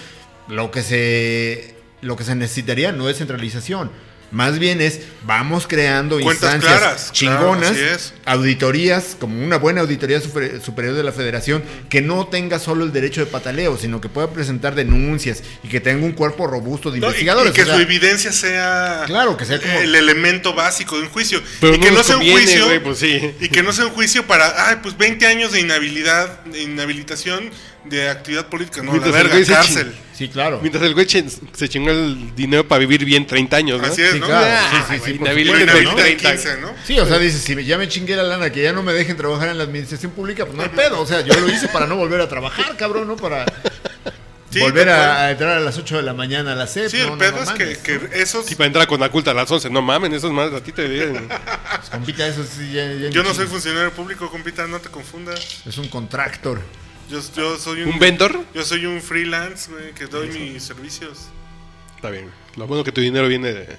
Lo que se. Lo que se necesitaría no es centralización. Más bien es, vamos creando Cuentas instancias claras, chingonas, claro, así es. auditorías, como una buena auditoría super- superior de la federación, que no tenga solo el derecho de pataleo, sino que pueda presentar denuncias y que tenga un cuerpo robusto de No, investigadores. y, que o sea, su evidencia sea, Claro, que sea como- el elemento básico de un juicio. Pero y no que no sea un juicio. pues sí. Y que no sea un juicio para, ay, pues 20 años de inhabilidad, de inhabilitación de actividad política. No, Mientras el verga, se cárcel. Sí, claro. Mientras el güey se chingó el dinero para vivir bien 30 años, ¿no? Así es, Sí, ¿no? claro. Ah, Sí, sí, sí, ¿no? inhabilidad de 30. 15, ¿no? Sí, o sea, dices, si ya me chingué la lana, que ya no me dejen trabajar en la administración pública, pues no hay pedo. O sea, yo lo hice para no volver a trabajar, cabrón, ¿no? Para Sí, volver a, entrar a las 8 de la mañana a la CEP. Sí, no, el no, pedo no es que, mames, que ¿no? esos... Sí, para entrar con la culta a las 11. No mamen, eso es más. A ti te dirían. Pues, compita, eso sí, ya- ya Yo no soy funcionario público, compita, no te confundas. Es un contractor. Yo, yo soy un... ¿Un vendor? Yo soy un freelance, güey, que doy mis servicios. Está bien. Lo bueno que tu dinero viene de.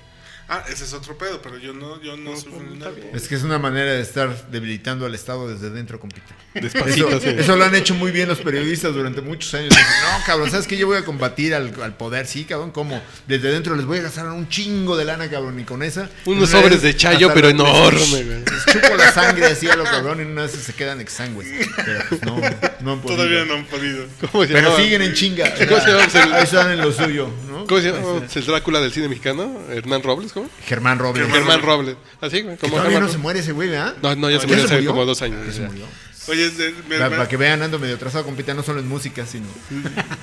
Ah, ese es otro pedo, pero yo no, yo no soy funcionario. Es que es una manera de estar debilitando al Estado desde dentro, compita. Despacito, Eso, sí. eso lo han hecho muy bien los periodistas durante muchos años. Dicen, no, cabrón, ¿sabes qué? Yo voy a combatir al, al poder. Sí, cabrón, ¿cómo? Desde dentro les voy a gastar un chingo de lana, cabrón. Y con esa. Unos una sobres de chayo, pero enorme, güey. Les chupo la sangre así a lo cabrón y una vez se quedan exangües. Pero pues no, no han podido. Todavía no han podido. ¿Cómo se Pero llamaba? siguen en chinga. Ahí están en lo suyo, ¿no? ¿Cómo se llama? ¿El Drácula del cine mexicano? ¿Hernán Robles? ¿Cómo? Germán Robles. Germán Robles. Así, güey. Como Todavía Germán no se muere ese güey, ¿verdad? No, no, ya se ¿Ya murió se hace murió? como dos años. Ya se murió. Oye, Para, que vean, ando medio atrasado, compita, no solo en música, sino...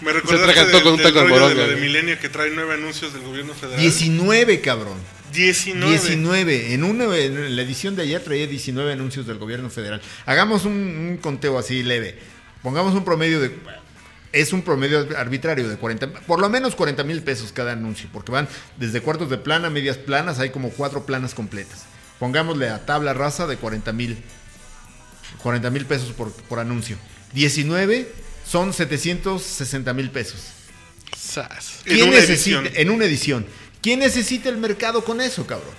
me atragantó con un taco de rollo de lo de güey. Milenio que trae nueve anuncios del gobierno federal. 19, cabrón. 19. 19. En, una, en la edición de ayer traía 19 anuncios del gobierno federal. Hagamos un, un conteo así leve. Pongamos un promedio de... Es un promedio arbitrario de 40, por lo menos 40 mil pesos cada anuncio, porque van desde cuartos de plana, medias planas, hay como cuatro planas completas. Pongámosle a tabla rasa de 40 mil. 40 mil pesos por, por anuncio. 19 son 760 mil pesos. En ¿Quién una necesita, edición. en una edición. ¿Quién necesita el mercado con eso, cabrón?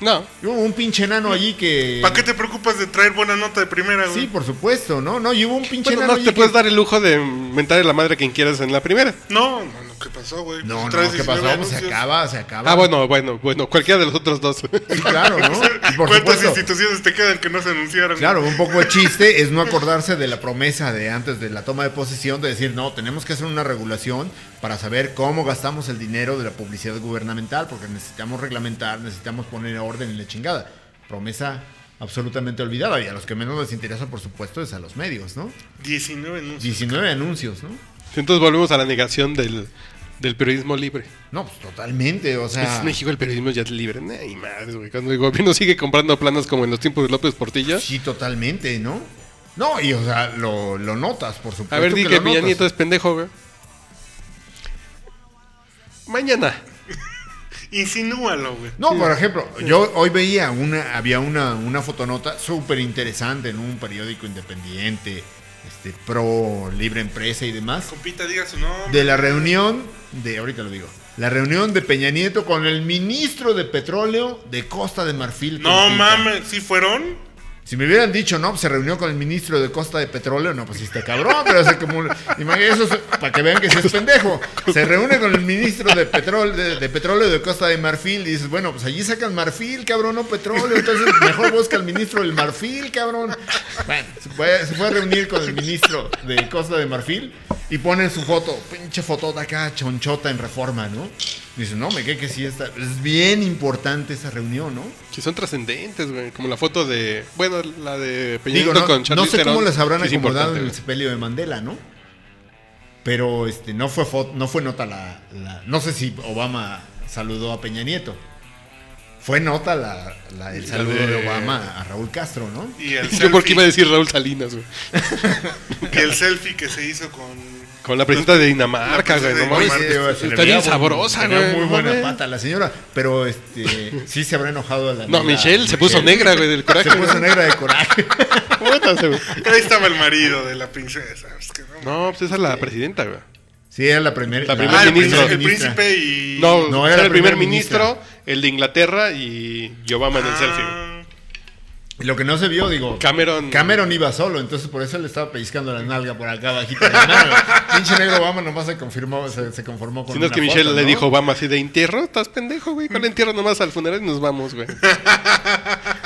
No. Hubo un pinche enano allí que. ¿Para qué te preocupas de traer buena nota de primera, güey? Sí, por supuesto, ¿no? No, y hubo un pinche Bueno, enano no allí te que- puedes dar el lujo de mentar la madre a quien quieras en la primera. No, no, no, ¿qué pasó, güey? No, no, Traes ¿qué 19 pasó? Pues se acaba, se acaba. Ah, bueno, bueno, bueno, cualquiera de los otros dos. Sí, claro, ¿no? *laughs* Y por ¿Cuántas supuesto. instituciones te quedan que no se anunciaron? Claro, un poco de chiste es no acordarse de la promesa de antes de la toma de posesión de decir, no, tenemos que hacer una regulación para saber cómo gastamos el dinero de la publicidad gubernamental, porque necesitamos reglamentar, necesitamos poner orden en la chingada. Promesa absolutamente olvidada y a los que menos les interesa, por supuesto, es a los medios, ¿no? 19 anuncios. 19 anuncios, ¿no? Entonces volvemos a la negación del, del periodismo libre. No, pues totalmente, o sea... En México el periodismo ya es libre. Ay, madre, güey. Cuando el gobierno sigue comprando planas como en los tiempos de López Portillo. Sí, totalmente, ¿no? No, y o sea, lo, lo notas, por supuesto. A ver, di que que Peña. Nieto es pendejo, güey. Mañana. *laughs* Insinúalo, güey. No, por ejemplo, yo hoy veía una, había una, una fotonota súper interesante en un periódico independiente, este, pro libre empresa y demás, Compita, diga su nombre. de la reunión de, ahorita lo digo, la reunión de Peña Nieto con el ministro de Petróleo de Costa de Marfil. No compita. mames, ¿sí fueron? Si me hubieran dicho, no, pues se reunió con el ministro de Costa de Petróleo, no, pues sí está cabrón, pero sea, como, eso es para que vean que sí es pendejo. Se reúne con el ministro de Petróleo de, Petróleo de Costa de Marfil y dices, bueno, pues allí sacan marfil, cabrón, no petróleo, entonces mejor busca al ministro del marfil, cabrón. Bueno, se fue, a reunir con el ministro de Costa de Marfil y pone su foto, pinche fotota acá, chonchota en reforma, ¿no? Dice, no, me quedé que sí está, es bien importante esa reunión, ¿no? Que son trascendentes, güey. Como la foto de. Bueno, la de Peña Digo, Nieto no, con no Charlize sé cómo las habrán sí acomodado en el sepelio de Mandela, ¿no? Pero este no fue fo- no fue nota la, la- no sé si Obama saludó a Peña Nieto. Fue nota la, la- el saludo de- de... Obama a Raúl Castro, ¿no? Y el *laughs* Yo porque iba a decir Raúl Salinas, güey. *laughs* y el selfie que se hizo con... Con la presidenta de Dinamarca, güey. No mames. Está bien sabrosa, güey. muy buena pata la señora, pero este sí se habrá enojado la No, Michelle se puso negra, güey, del coraje. Se puso negra de coraje. *laughs* Ahí estaba el marido de la princesa. no, pues esa es la presidenta, güey. Sí, era la primera La la- primera Ah, el, ministro. príncipe- el ministra. príncipe y... No, No, era, el primer ministro, el de Inglaterra y, Obama en el selfie. Lo que no se vio, digo. Cameron- Cameron iba solo, entonces por eso le estaba pellizcando la nalga por acá bajito. de la nalga. *laughs* Pinche negro Obama nomás se confirmó, se, se conformó con Si no es que Michelle foto, le ¿no? dijo Obama así de entierro, estás pendejo, güey. ¿Cuál entierro nomás al funeral y nos vamos, güey? *laughs*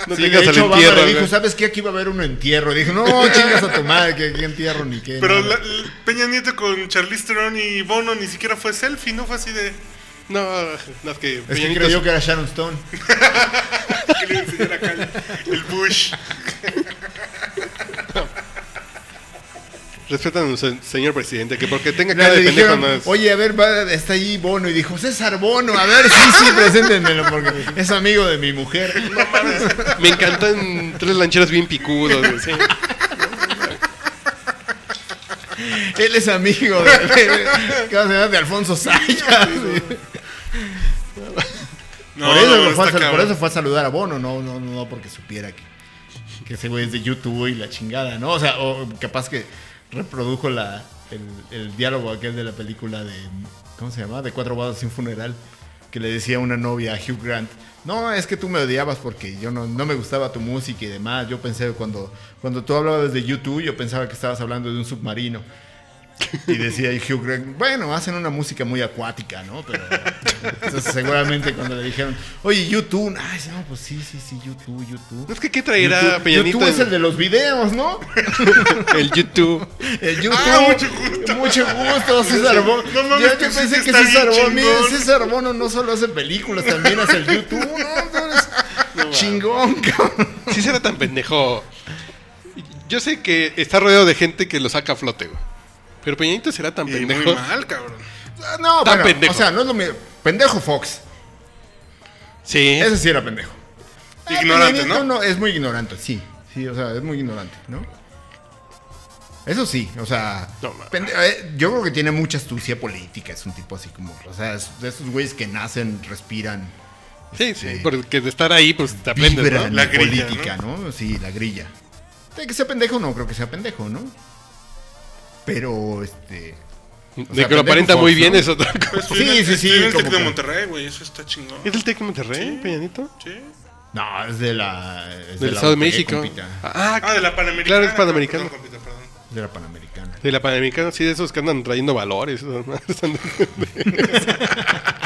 No Sí, tengas de el hecho, Obama entierro, le dijo. ¿sabes qué? Aquí va a haber un entierro. Dije, no, *laughs* chingas a tu madre, que qué entierro ni qué. Pero la- la- Peña Nieto con Charlize Theron y Bono ni siquiera fue selfie, ¿no? Fue así de... No, no es que Es que creyó que era Sharon Stone. *laughs* que le acá el, el Bush. Respetan señor presidente, que porque tenga cara de pendejo no es. oye, a ver, va- está ahí Bono. Y dijo, César Bono, a ver, sí, sí, preséntenmelo, porque es amigo de mi mujer. Me encantan tres lancheros bien picudos, sí. Él es amigo de, de Alfonso Sayas. No, por, eso no, fue a, está sal- por cabrón. eso fue a saludar a Bono, no, no, no porque supiera que, que ese güey es de YouTube y la chingada, ¿no? O sea, o capaz que reprodujo la, el, el diálogo aquel de la película de, ¿cómo se llama? De Cuatro Bodas sin Funeral. que le decía una novia a Hugh Grant. No, es que tú me odiabas porque yo no, no me gustaba tu música y demás. Yo pensé cuando, cuando tú hablabas de YouTube, yo pensaba que estabas hablando de un submarino. Y decía Hugh Grant, bueno, hacen una música muy acuática, ¿no? Pero entonces, seguramente cuando le dijeron, oye, YouTube, ay, no, pues sí, sí, sí, YouTube, YouTube. Es que ¿qué traerá YouTube, Peñanito? YouTube es el de los videos, ¿no? *laughs* el YouTube. El YouTube. Ah, mucho gusto. Mucho gusto, César Bono. No yo, que sí pensé que César Bono. César Bono no solo hace películas, también hace el YouTube. No, chingón, cabrón. Sí será tan pendejo. Yo sé que está rodeado de gente que lo saca a flote, güey. Pero Peñanito será tan Y muy pendejo. mal, cabrón. No, Tan bueno, pendejo. o sea, no es lo mismo. Pendejo Fox. Sí. Ese sí era pendejo. Ah, Ignorante, Peñanito ¿no? Es muy ignorante, sí. Sí, o sea, es muy ignorante, ¿no? Eso sí, o sea, No, pende- eh, yo creo que tiene mucha astucia política, es un tipo así como, o sea, es de esos güeyes que nacen, respiran, Sí, sí. Sí. Porque de estar ahí, pues te aprendes, ¿no? La la grilla, política, ¿no? Sí, la grilla. De que sea pendejo, no creo que sea pendejo, ¿no? Pero, este... De sea, que lo aparenta muy ¿no? bien es otra cosa. Pues Sí, sí, sí, en el Tec de que- Monterrey, güey. Eso está chingón. ¿Es del Tec de Monterrey, Sí. Peñanito? Sí. No, es de la... es Del la Estado de México. compita. Ah, Ah, de la Panamericana. Claro, es Panamericano. Perdón, compita, perdón. De la Panamericana. de la Panamericana, sí, de esos que andan trayendo valores. *laughs* *laughs*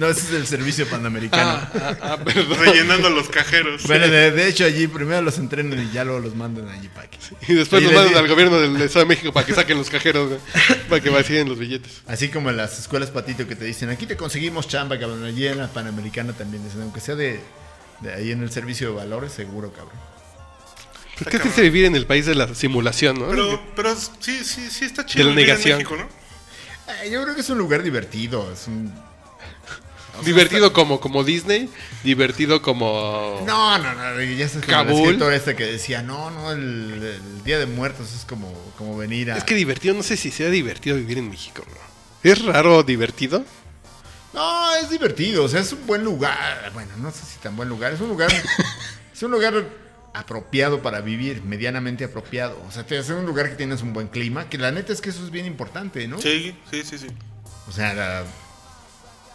¿no? No, ese es el servicio panamericano. ah, ah, ah, perdón. Rellenando los cajeros. Bueno, de, de hecho allí primero los entrenan y ya luego los mandan allí para que... Y después nos le mandan al gobierno del Estado de México para que saquen los cajeros, güey, para que vacíen los billetes. Así como en las escuelas patito que te dicen, aquí te conseguimos chamba, cabrón. Allí en la Panamericana también dicen, aunque sea de, de ahí en el servicio de valores, seguro, cabrón. Pues qué triste vivir en el país de la simulación, ¿no? Pero, pero sí, sí, sí está chido De la vivir en negación. México, ¿no? Eh, yo creo que es un lugar divertido. Es un... divertido como, como Disney, divertido como... No, no, no, ya sabes como el Kabul. escritor este que decía, no, no, el, el Día de Muertos es como, como venir a... Es que divertido, no sé si sea divertido vivir en México, bro. ¿Es raro divertido? No, es divertido, o sea, es un buen lugar. Bueno, no sé si tan buen lugar, es un lugar *laughs* es un lugar apropiado para vivir, medianamente apropiado. O sea, te- es un lugar que tienes un buen clima, que la neta es que eso es bien importante, ¿no? Sí, sí, sí, sí. O sea, la-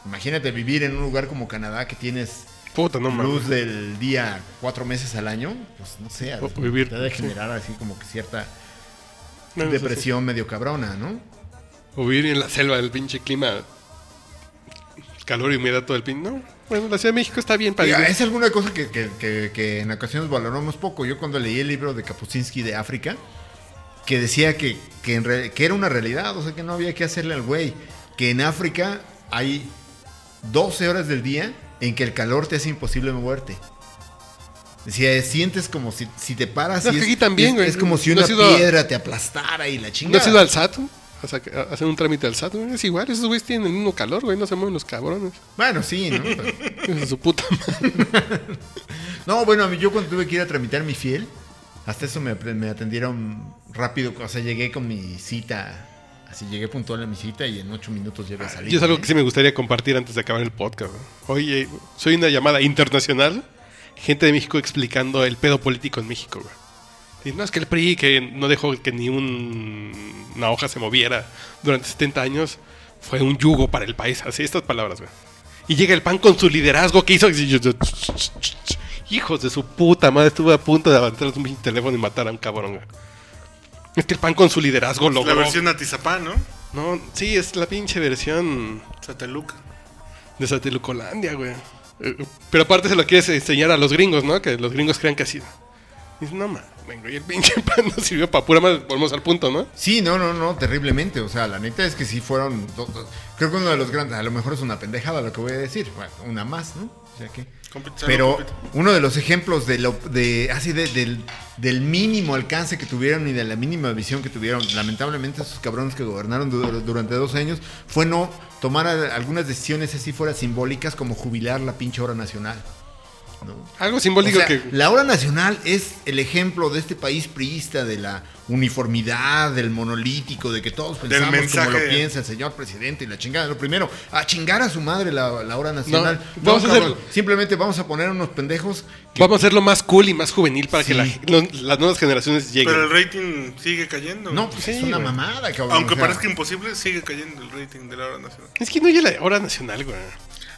imagínate vivir en un lugar como Canadá que tienes Puta, no luz del día cuatro meses al año, pues no sé, O vivir, te debe generar así como que cierta No, depresión medio cabrona, ¿no? O vivir en la selva, el pinche clima. Calor y humedad todo el pin. No, bueno, la Ciudad de México está bien para Oiga, es alguna cosa que, que- que- que en ocasiones valoramos poco. Yo cuando leí el libro de Kapuscinski de África, que decía que, que, en re- que era una realidad, o sea que no había que hacerle al güey, que en África hay 12 horas del día en que el calor te hace imposible moverte. Decía, sientes como si, si te paras No, y es también, es- es como si ¿No una a- piedra te aplastara y la ¿No chingada. has ido al SAT? A, hacer un trámite al SAT, güey. Es igual, esos güeyes tienen el mismo calor, güey. No se mueven los cabrones. Bueno, sí, ¿no? *laughs* Pero- su puta madre. *laughs* No, bueno, a mí yo cuando tuve que ir a tramitar mi fiel, hasta eso me, me atendieron rápido. O sea, llegué con mi cita. Así llegué puntual a mi cita y en ocho minutos ya había salido. Yo es algo ¿eh? que sí me gustaría compartir antes de acabar el podcast. Oye, soy una llamada internacional. Gente de México explicando el pedo político en México. Y no, es que el PRI, que no dejó que ni un- una hoja se moviera durante 70 años, fue un yugo para el país. Así, estas palabras, güey. Y llega el PAN con su liderazgo que hizo... y Hijos de su puta madre, estuve a punto de levantar un teléfono y matar a un cabrón, güey. Es que el PAN con su liderazgo La logró... versión Atizapán, ¿no? No, sí, es la pinche versión... Sateluca. De Satelucolandia, güey. Eh, Pero aparte se lo quieres enseñar a los gringos, ¿no? Que los gringos crean que así. Dices, no, mames, vengo, y el pinche *laughs* pan no sirvió para pura más. Volvemos al punto, ¿no? Sí, no, no, no, terriblemente. O sea, la neta es que sí fueron. do- do- creo que uno de los grandes. A lo mejor es una pendejada lo que voy a decir. Bueno, una más, ¿no? O sea que. Compite, Pero compite. uno de los ejemplos de lo, de, así de- del, del mínimo alcance que tuvieron y de la mínima visión que tuvieron, lamentablemente esos cabrones que gobernaron du- durante dos años, fue no tomar algunas decisiones así fuera simbólicas como jubilar la pinche hora nacional. ¿No? Algo simbólico O sea, que. La hora nacional es el ejemplo de este país priista de la uniformidad, del monolítico, de que todos pensamos como lo piensa el señor presidente y la chingada. Lo primero, a chingar a su madre la, la hora nacional. No, No, vamos a cabrón, hacer- Simplemente vamos a poner unos pendejos. que- Vamos a hacerlo más cool y más juvenil para que Sí. la- lo- las nuevas generaciones lleguen. Pero el rating sigue cayendo. no, pues Sí, es una güey. mamada, cabrón. Aunque o sea, parezca imposible, sigue cayendo el rating de la hora nacional. Es que no hay la hora nacional, güey.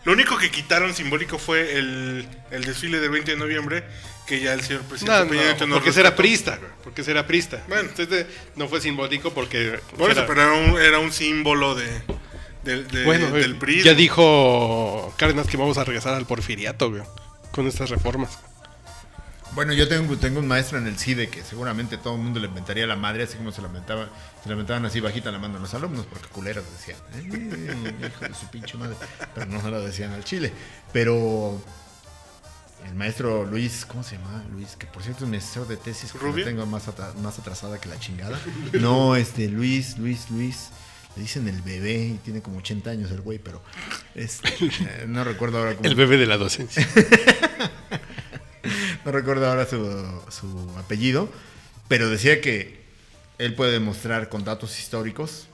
Lo único que quitaron simbólico fue el, el desfile del 20 de noviembre, que ya el señor presidente No, Peña no, nos porque será prista. Porque será prista. Bueno. Entonces no fue simbólico porque. Por eso, era- pero era un, era un símbolo de- bueno, del eh, PRI. ya dijo Cárdenas que vamos a regresar al porfiriato, güey. Con estas reformas. Bueno, yo tengo, tengo un maestro en el CIDE que seguramente todo el mundo le inventaría la madre, así como se lamentaban, se lamentaban así bajita la mano a los alumnos, porque culeros decían, "Eh, hijo de su pinche madre. Pero no se lo decían al chile. Pero el maestro Luis, ¿cómo se llama? Luis, que por cierto es mi asesor de tesis, que tengo más, atra- más atrasada que la chingada. No, este, Luis, Luis, Luis. Le dicen el bebé y tiene como 80 años el güey, pero eh, no recuerdo ahora cómo. El bebé de la docencia. *laughs* No recuerdo ahora su, su apellido, pero decía que él puede demostrar con datos históricos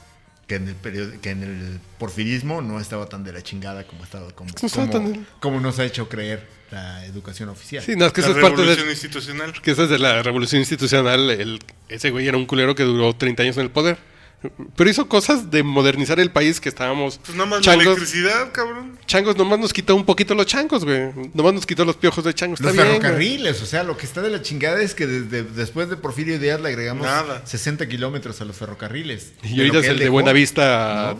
que en el period- que en el porfirismo no estaba tan de la chingada como estaba como, No como- tan- como nos ha hecho creer la educación oficial. Sí, no, es que la eso es parte revolución de. institucional. Que eso es de la revolución institucional. El, ese güey era un culero que duró 30 años en el poder. Pero hizo cosas de modernizar el país que estábamos. Pues nada más la changos, electricidad, cabrón. changos, nomás nos quitó un poquito los changos, güey. Nomás nos quitó los piojos de changos. Los Está bien, güey. ferrocarriles, o sea, lo que está de la chingada es que desde, después de Porfirio Díaz le agregamos Nada. 60 kilómetros a los ferrocarriles. Y ahorita es el de dejó. Buena Vista a,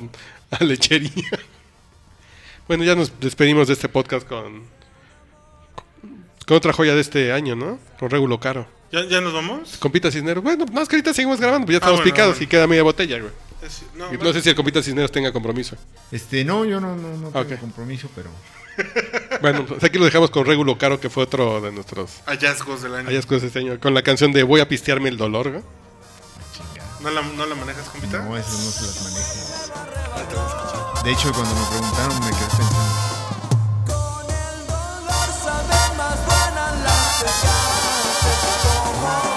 a lechería. *laughs* bueno, ya nos despedimos de este podcast con, con otra joya de este año, ¿no? Con Regulo Caro. ¿Ya, ¿Ya nos vamos? Compita Cisneros. Bueno, más que ahorita seguimos grabando, pues ya Ah, estamos bueno, picados bueno. y queda media botella, güey. Es- no, Y no. sé si el Compita Cisneros tenga compromiso. Este, no, yo no, no, no tengo compromiso, pero *laughs* Bueno, pues aquí lo dejamos con Regulo Caro, que fue otro de nuestros Hallazgos del año. hallazgos de este año. Con la canción de Voy a pistearme el dolor, güey. ¿No la, ¿No la manejas, compita? No, eso no se las manejo. De hecho, cuando me preguntaron me quedé pensando. Con el dolor saben más buenas las pecadas. Bye.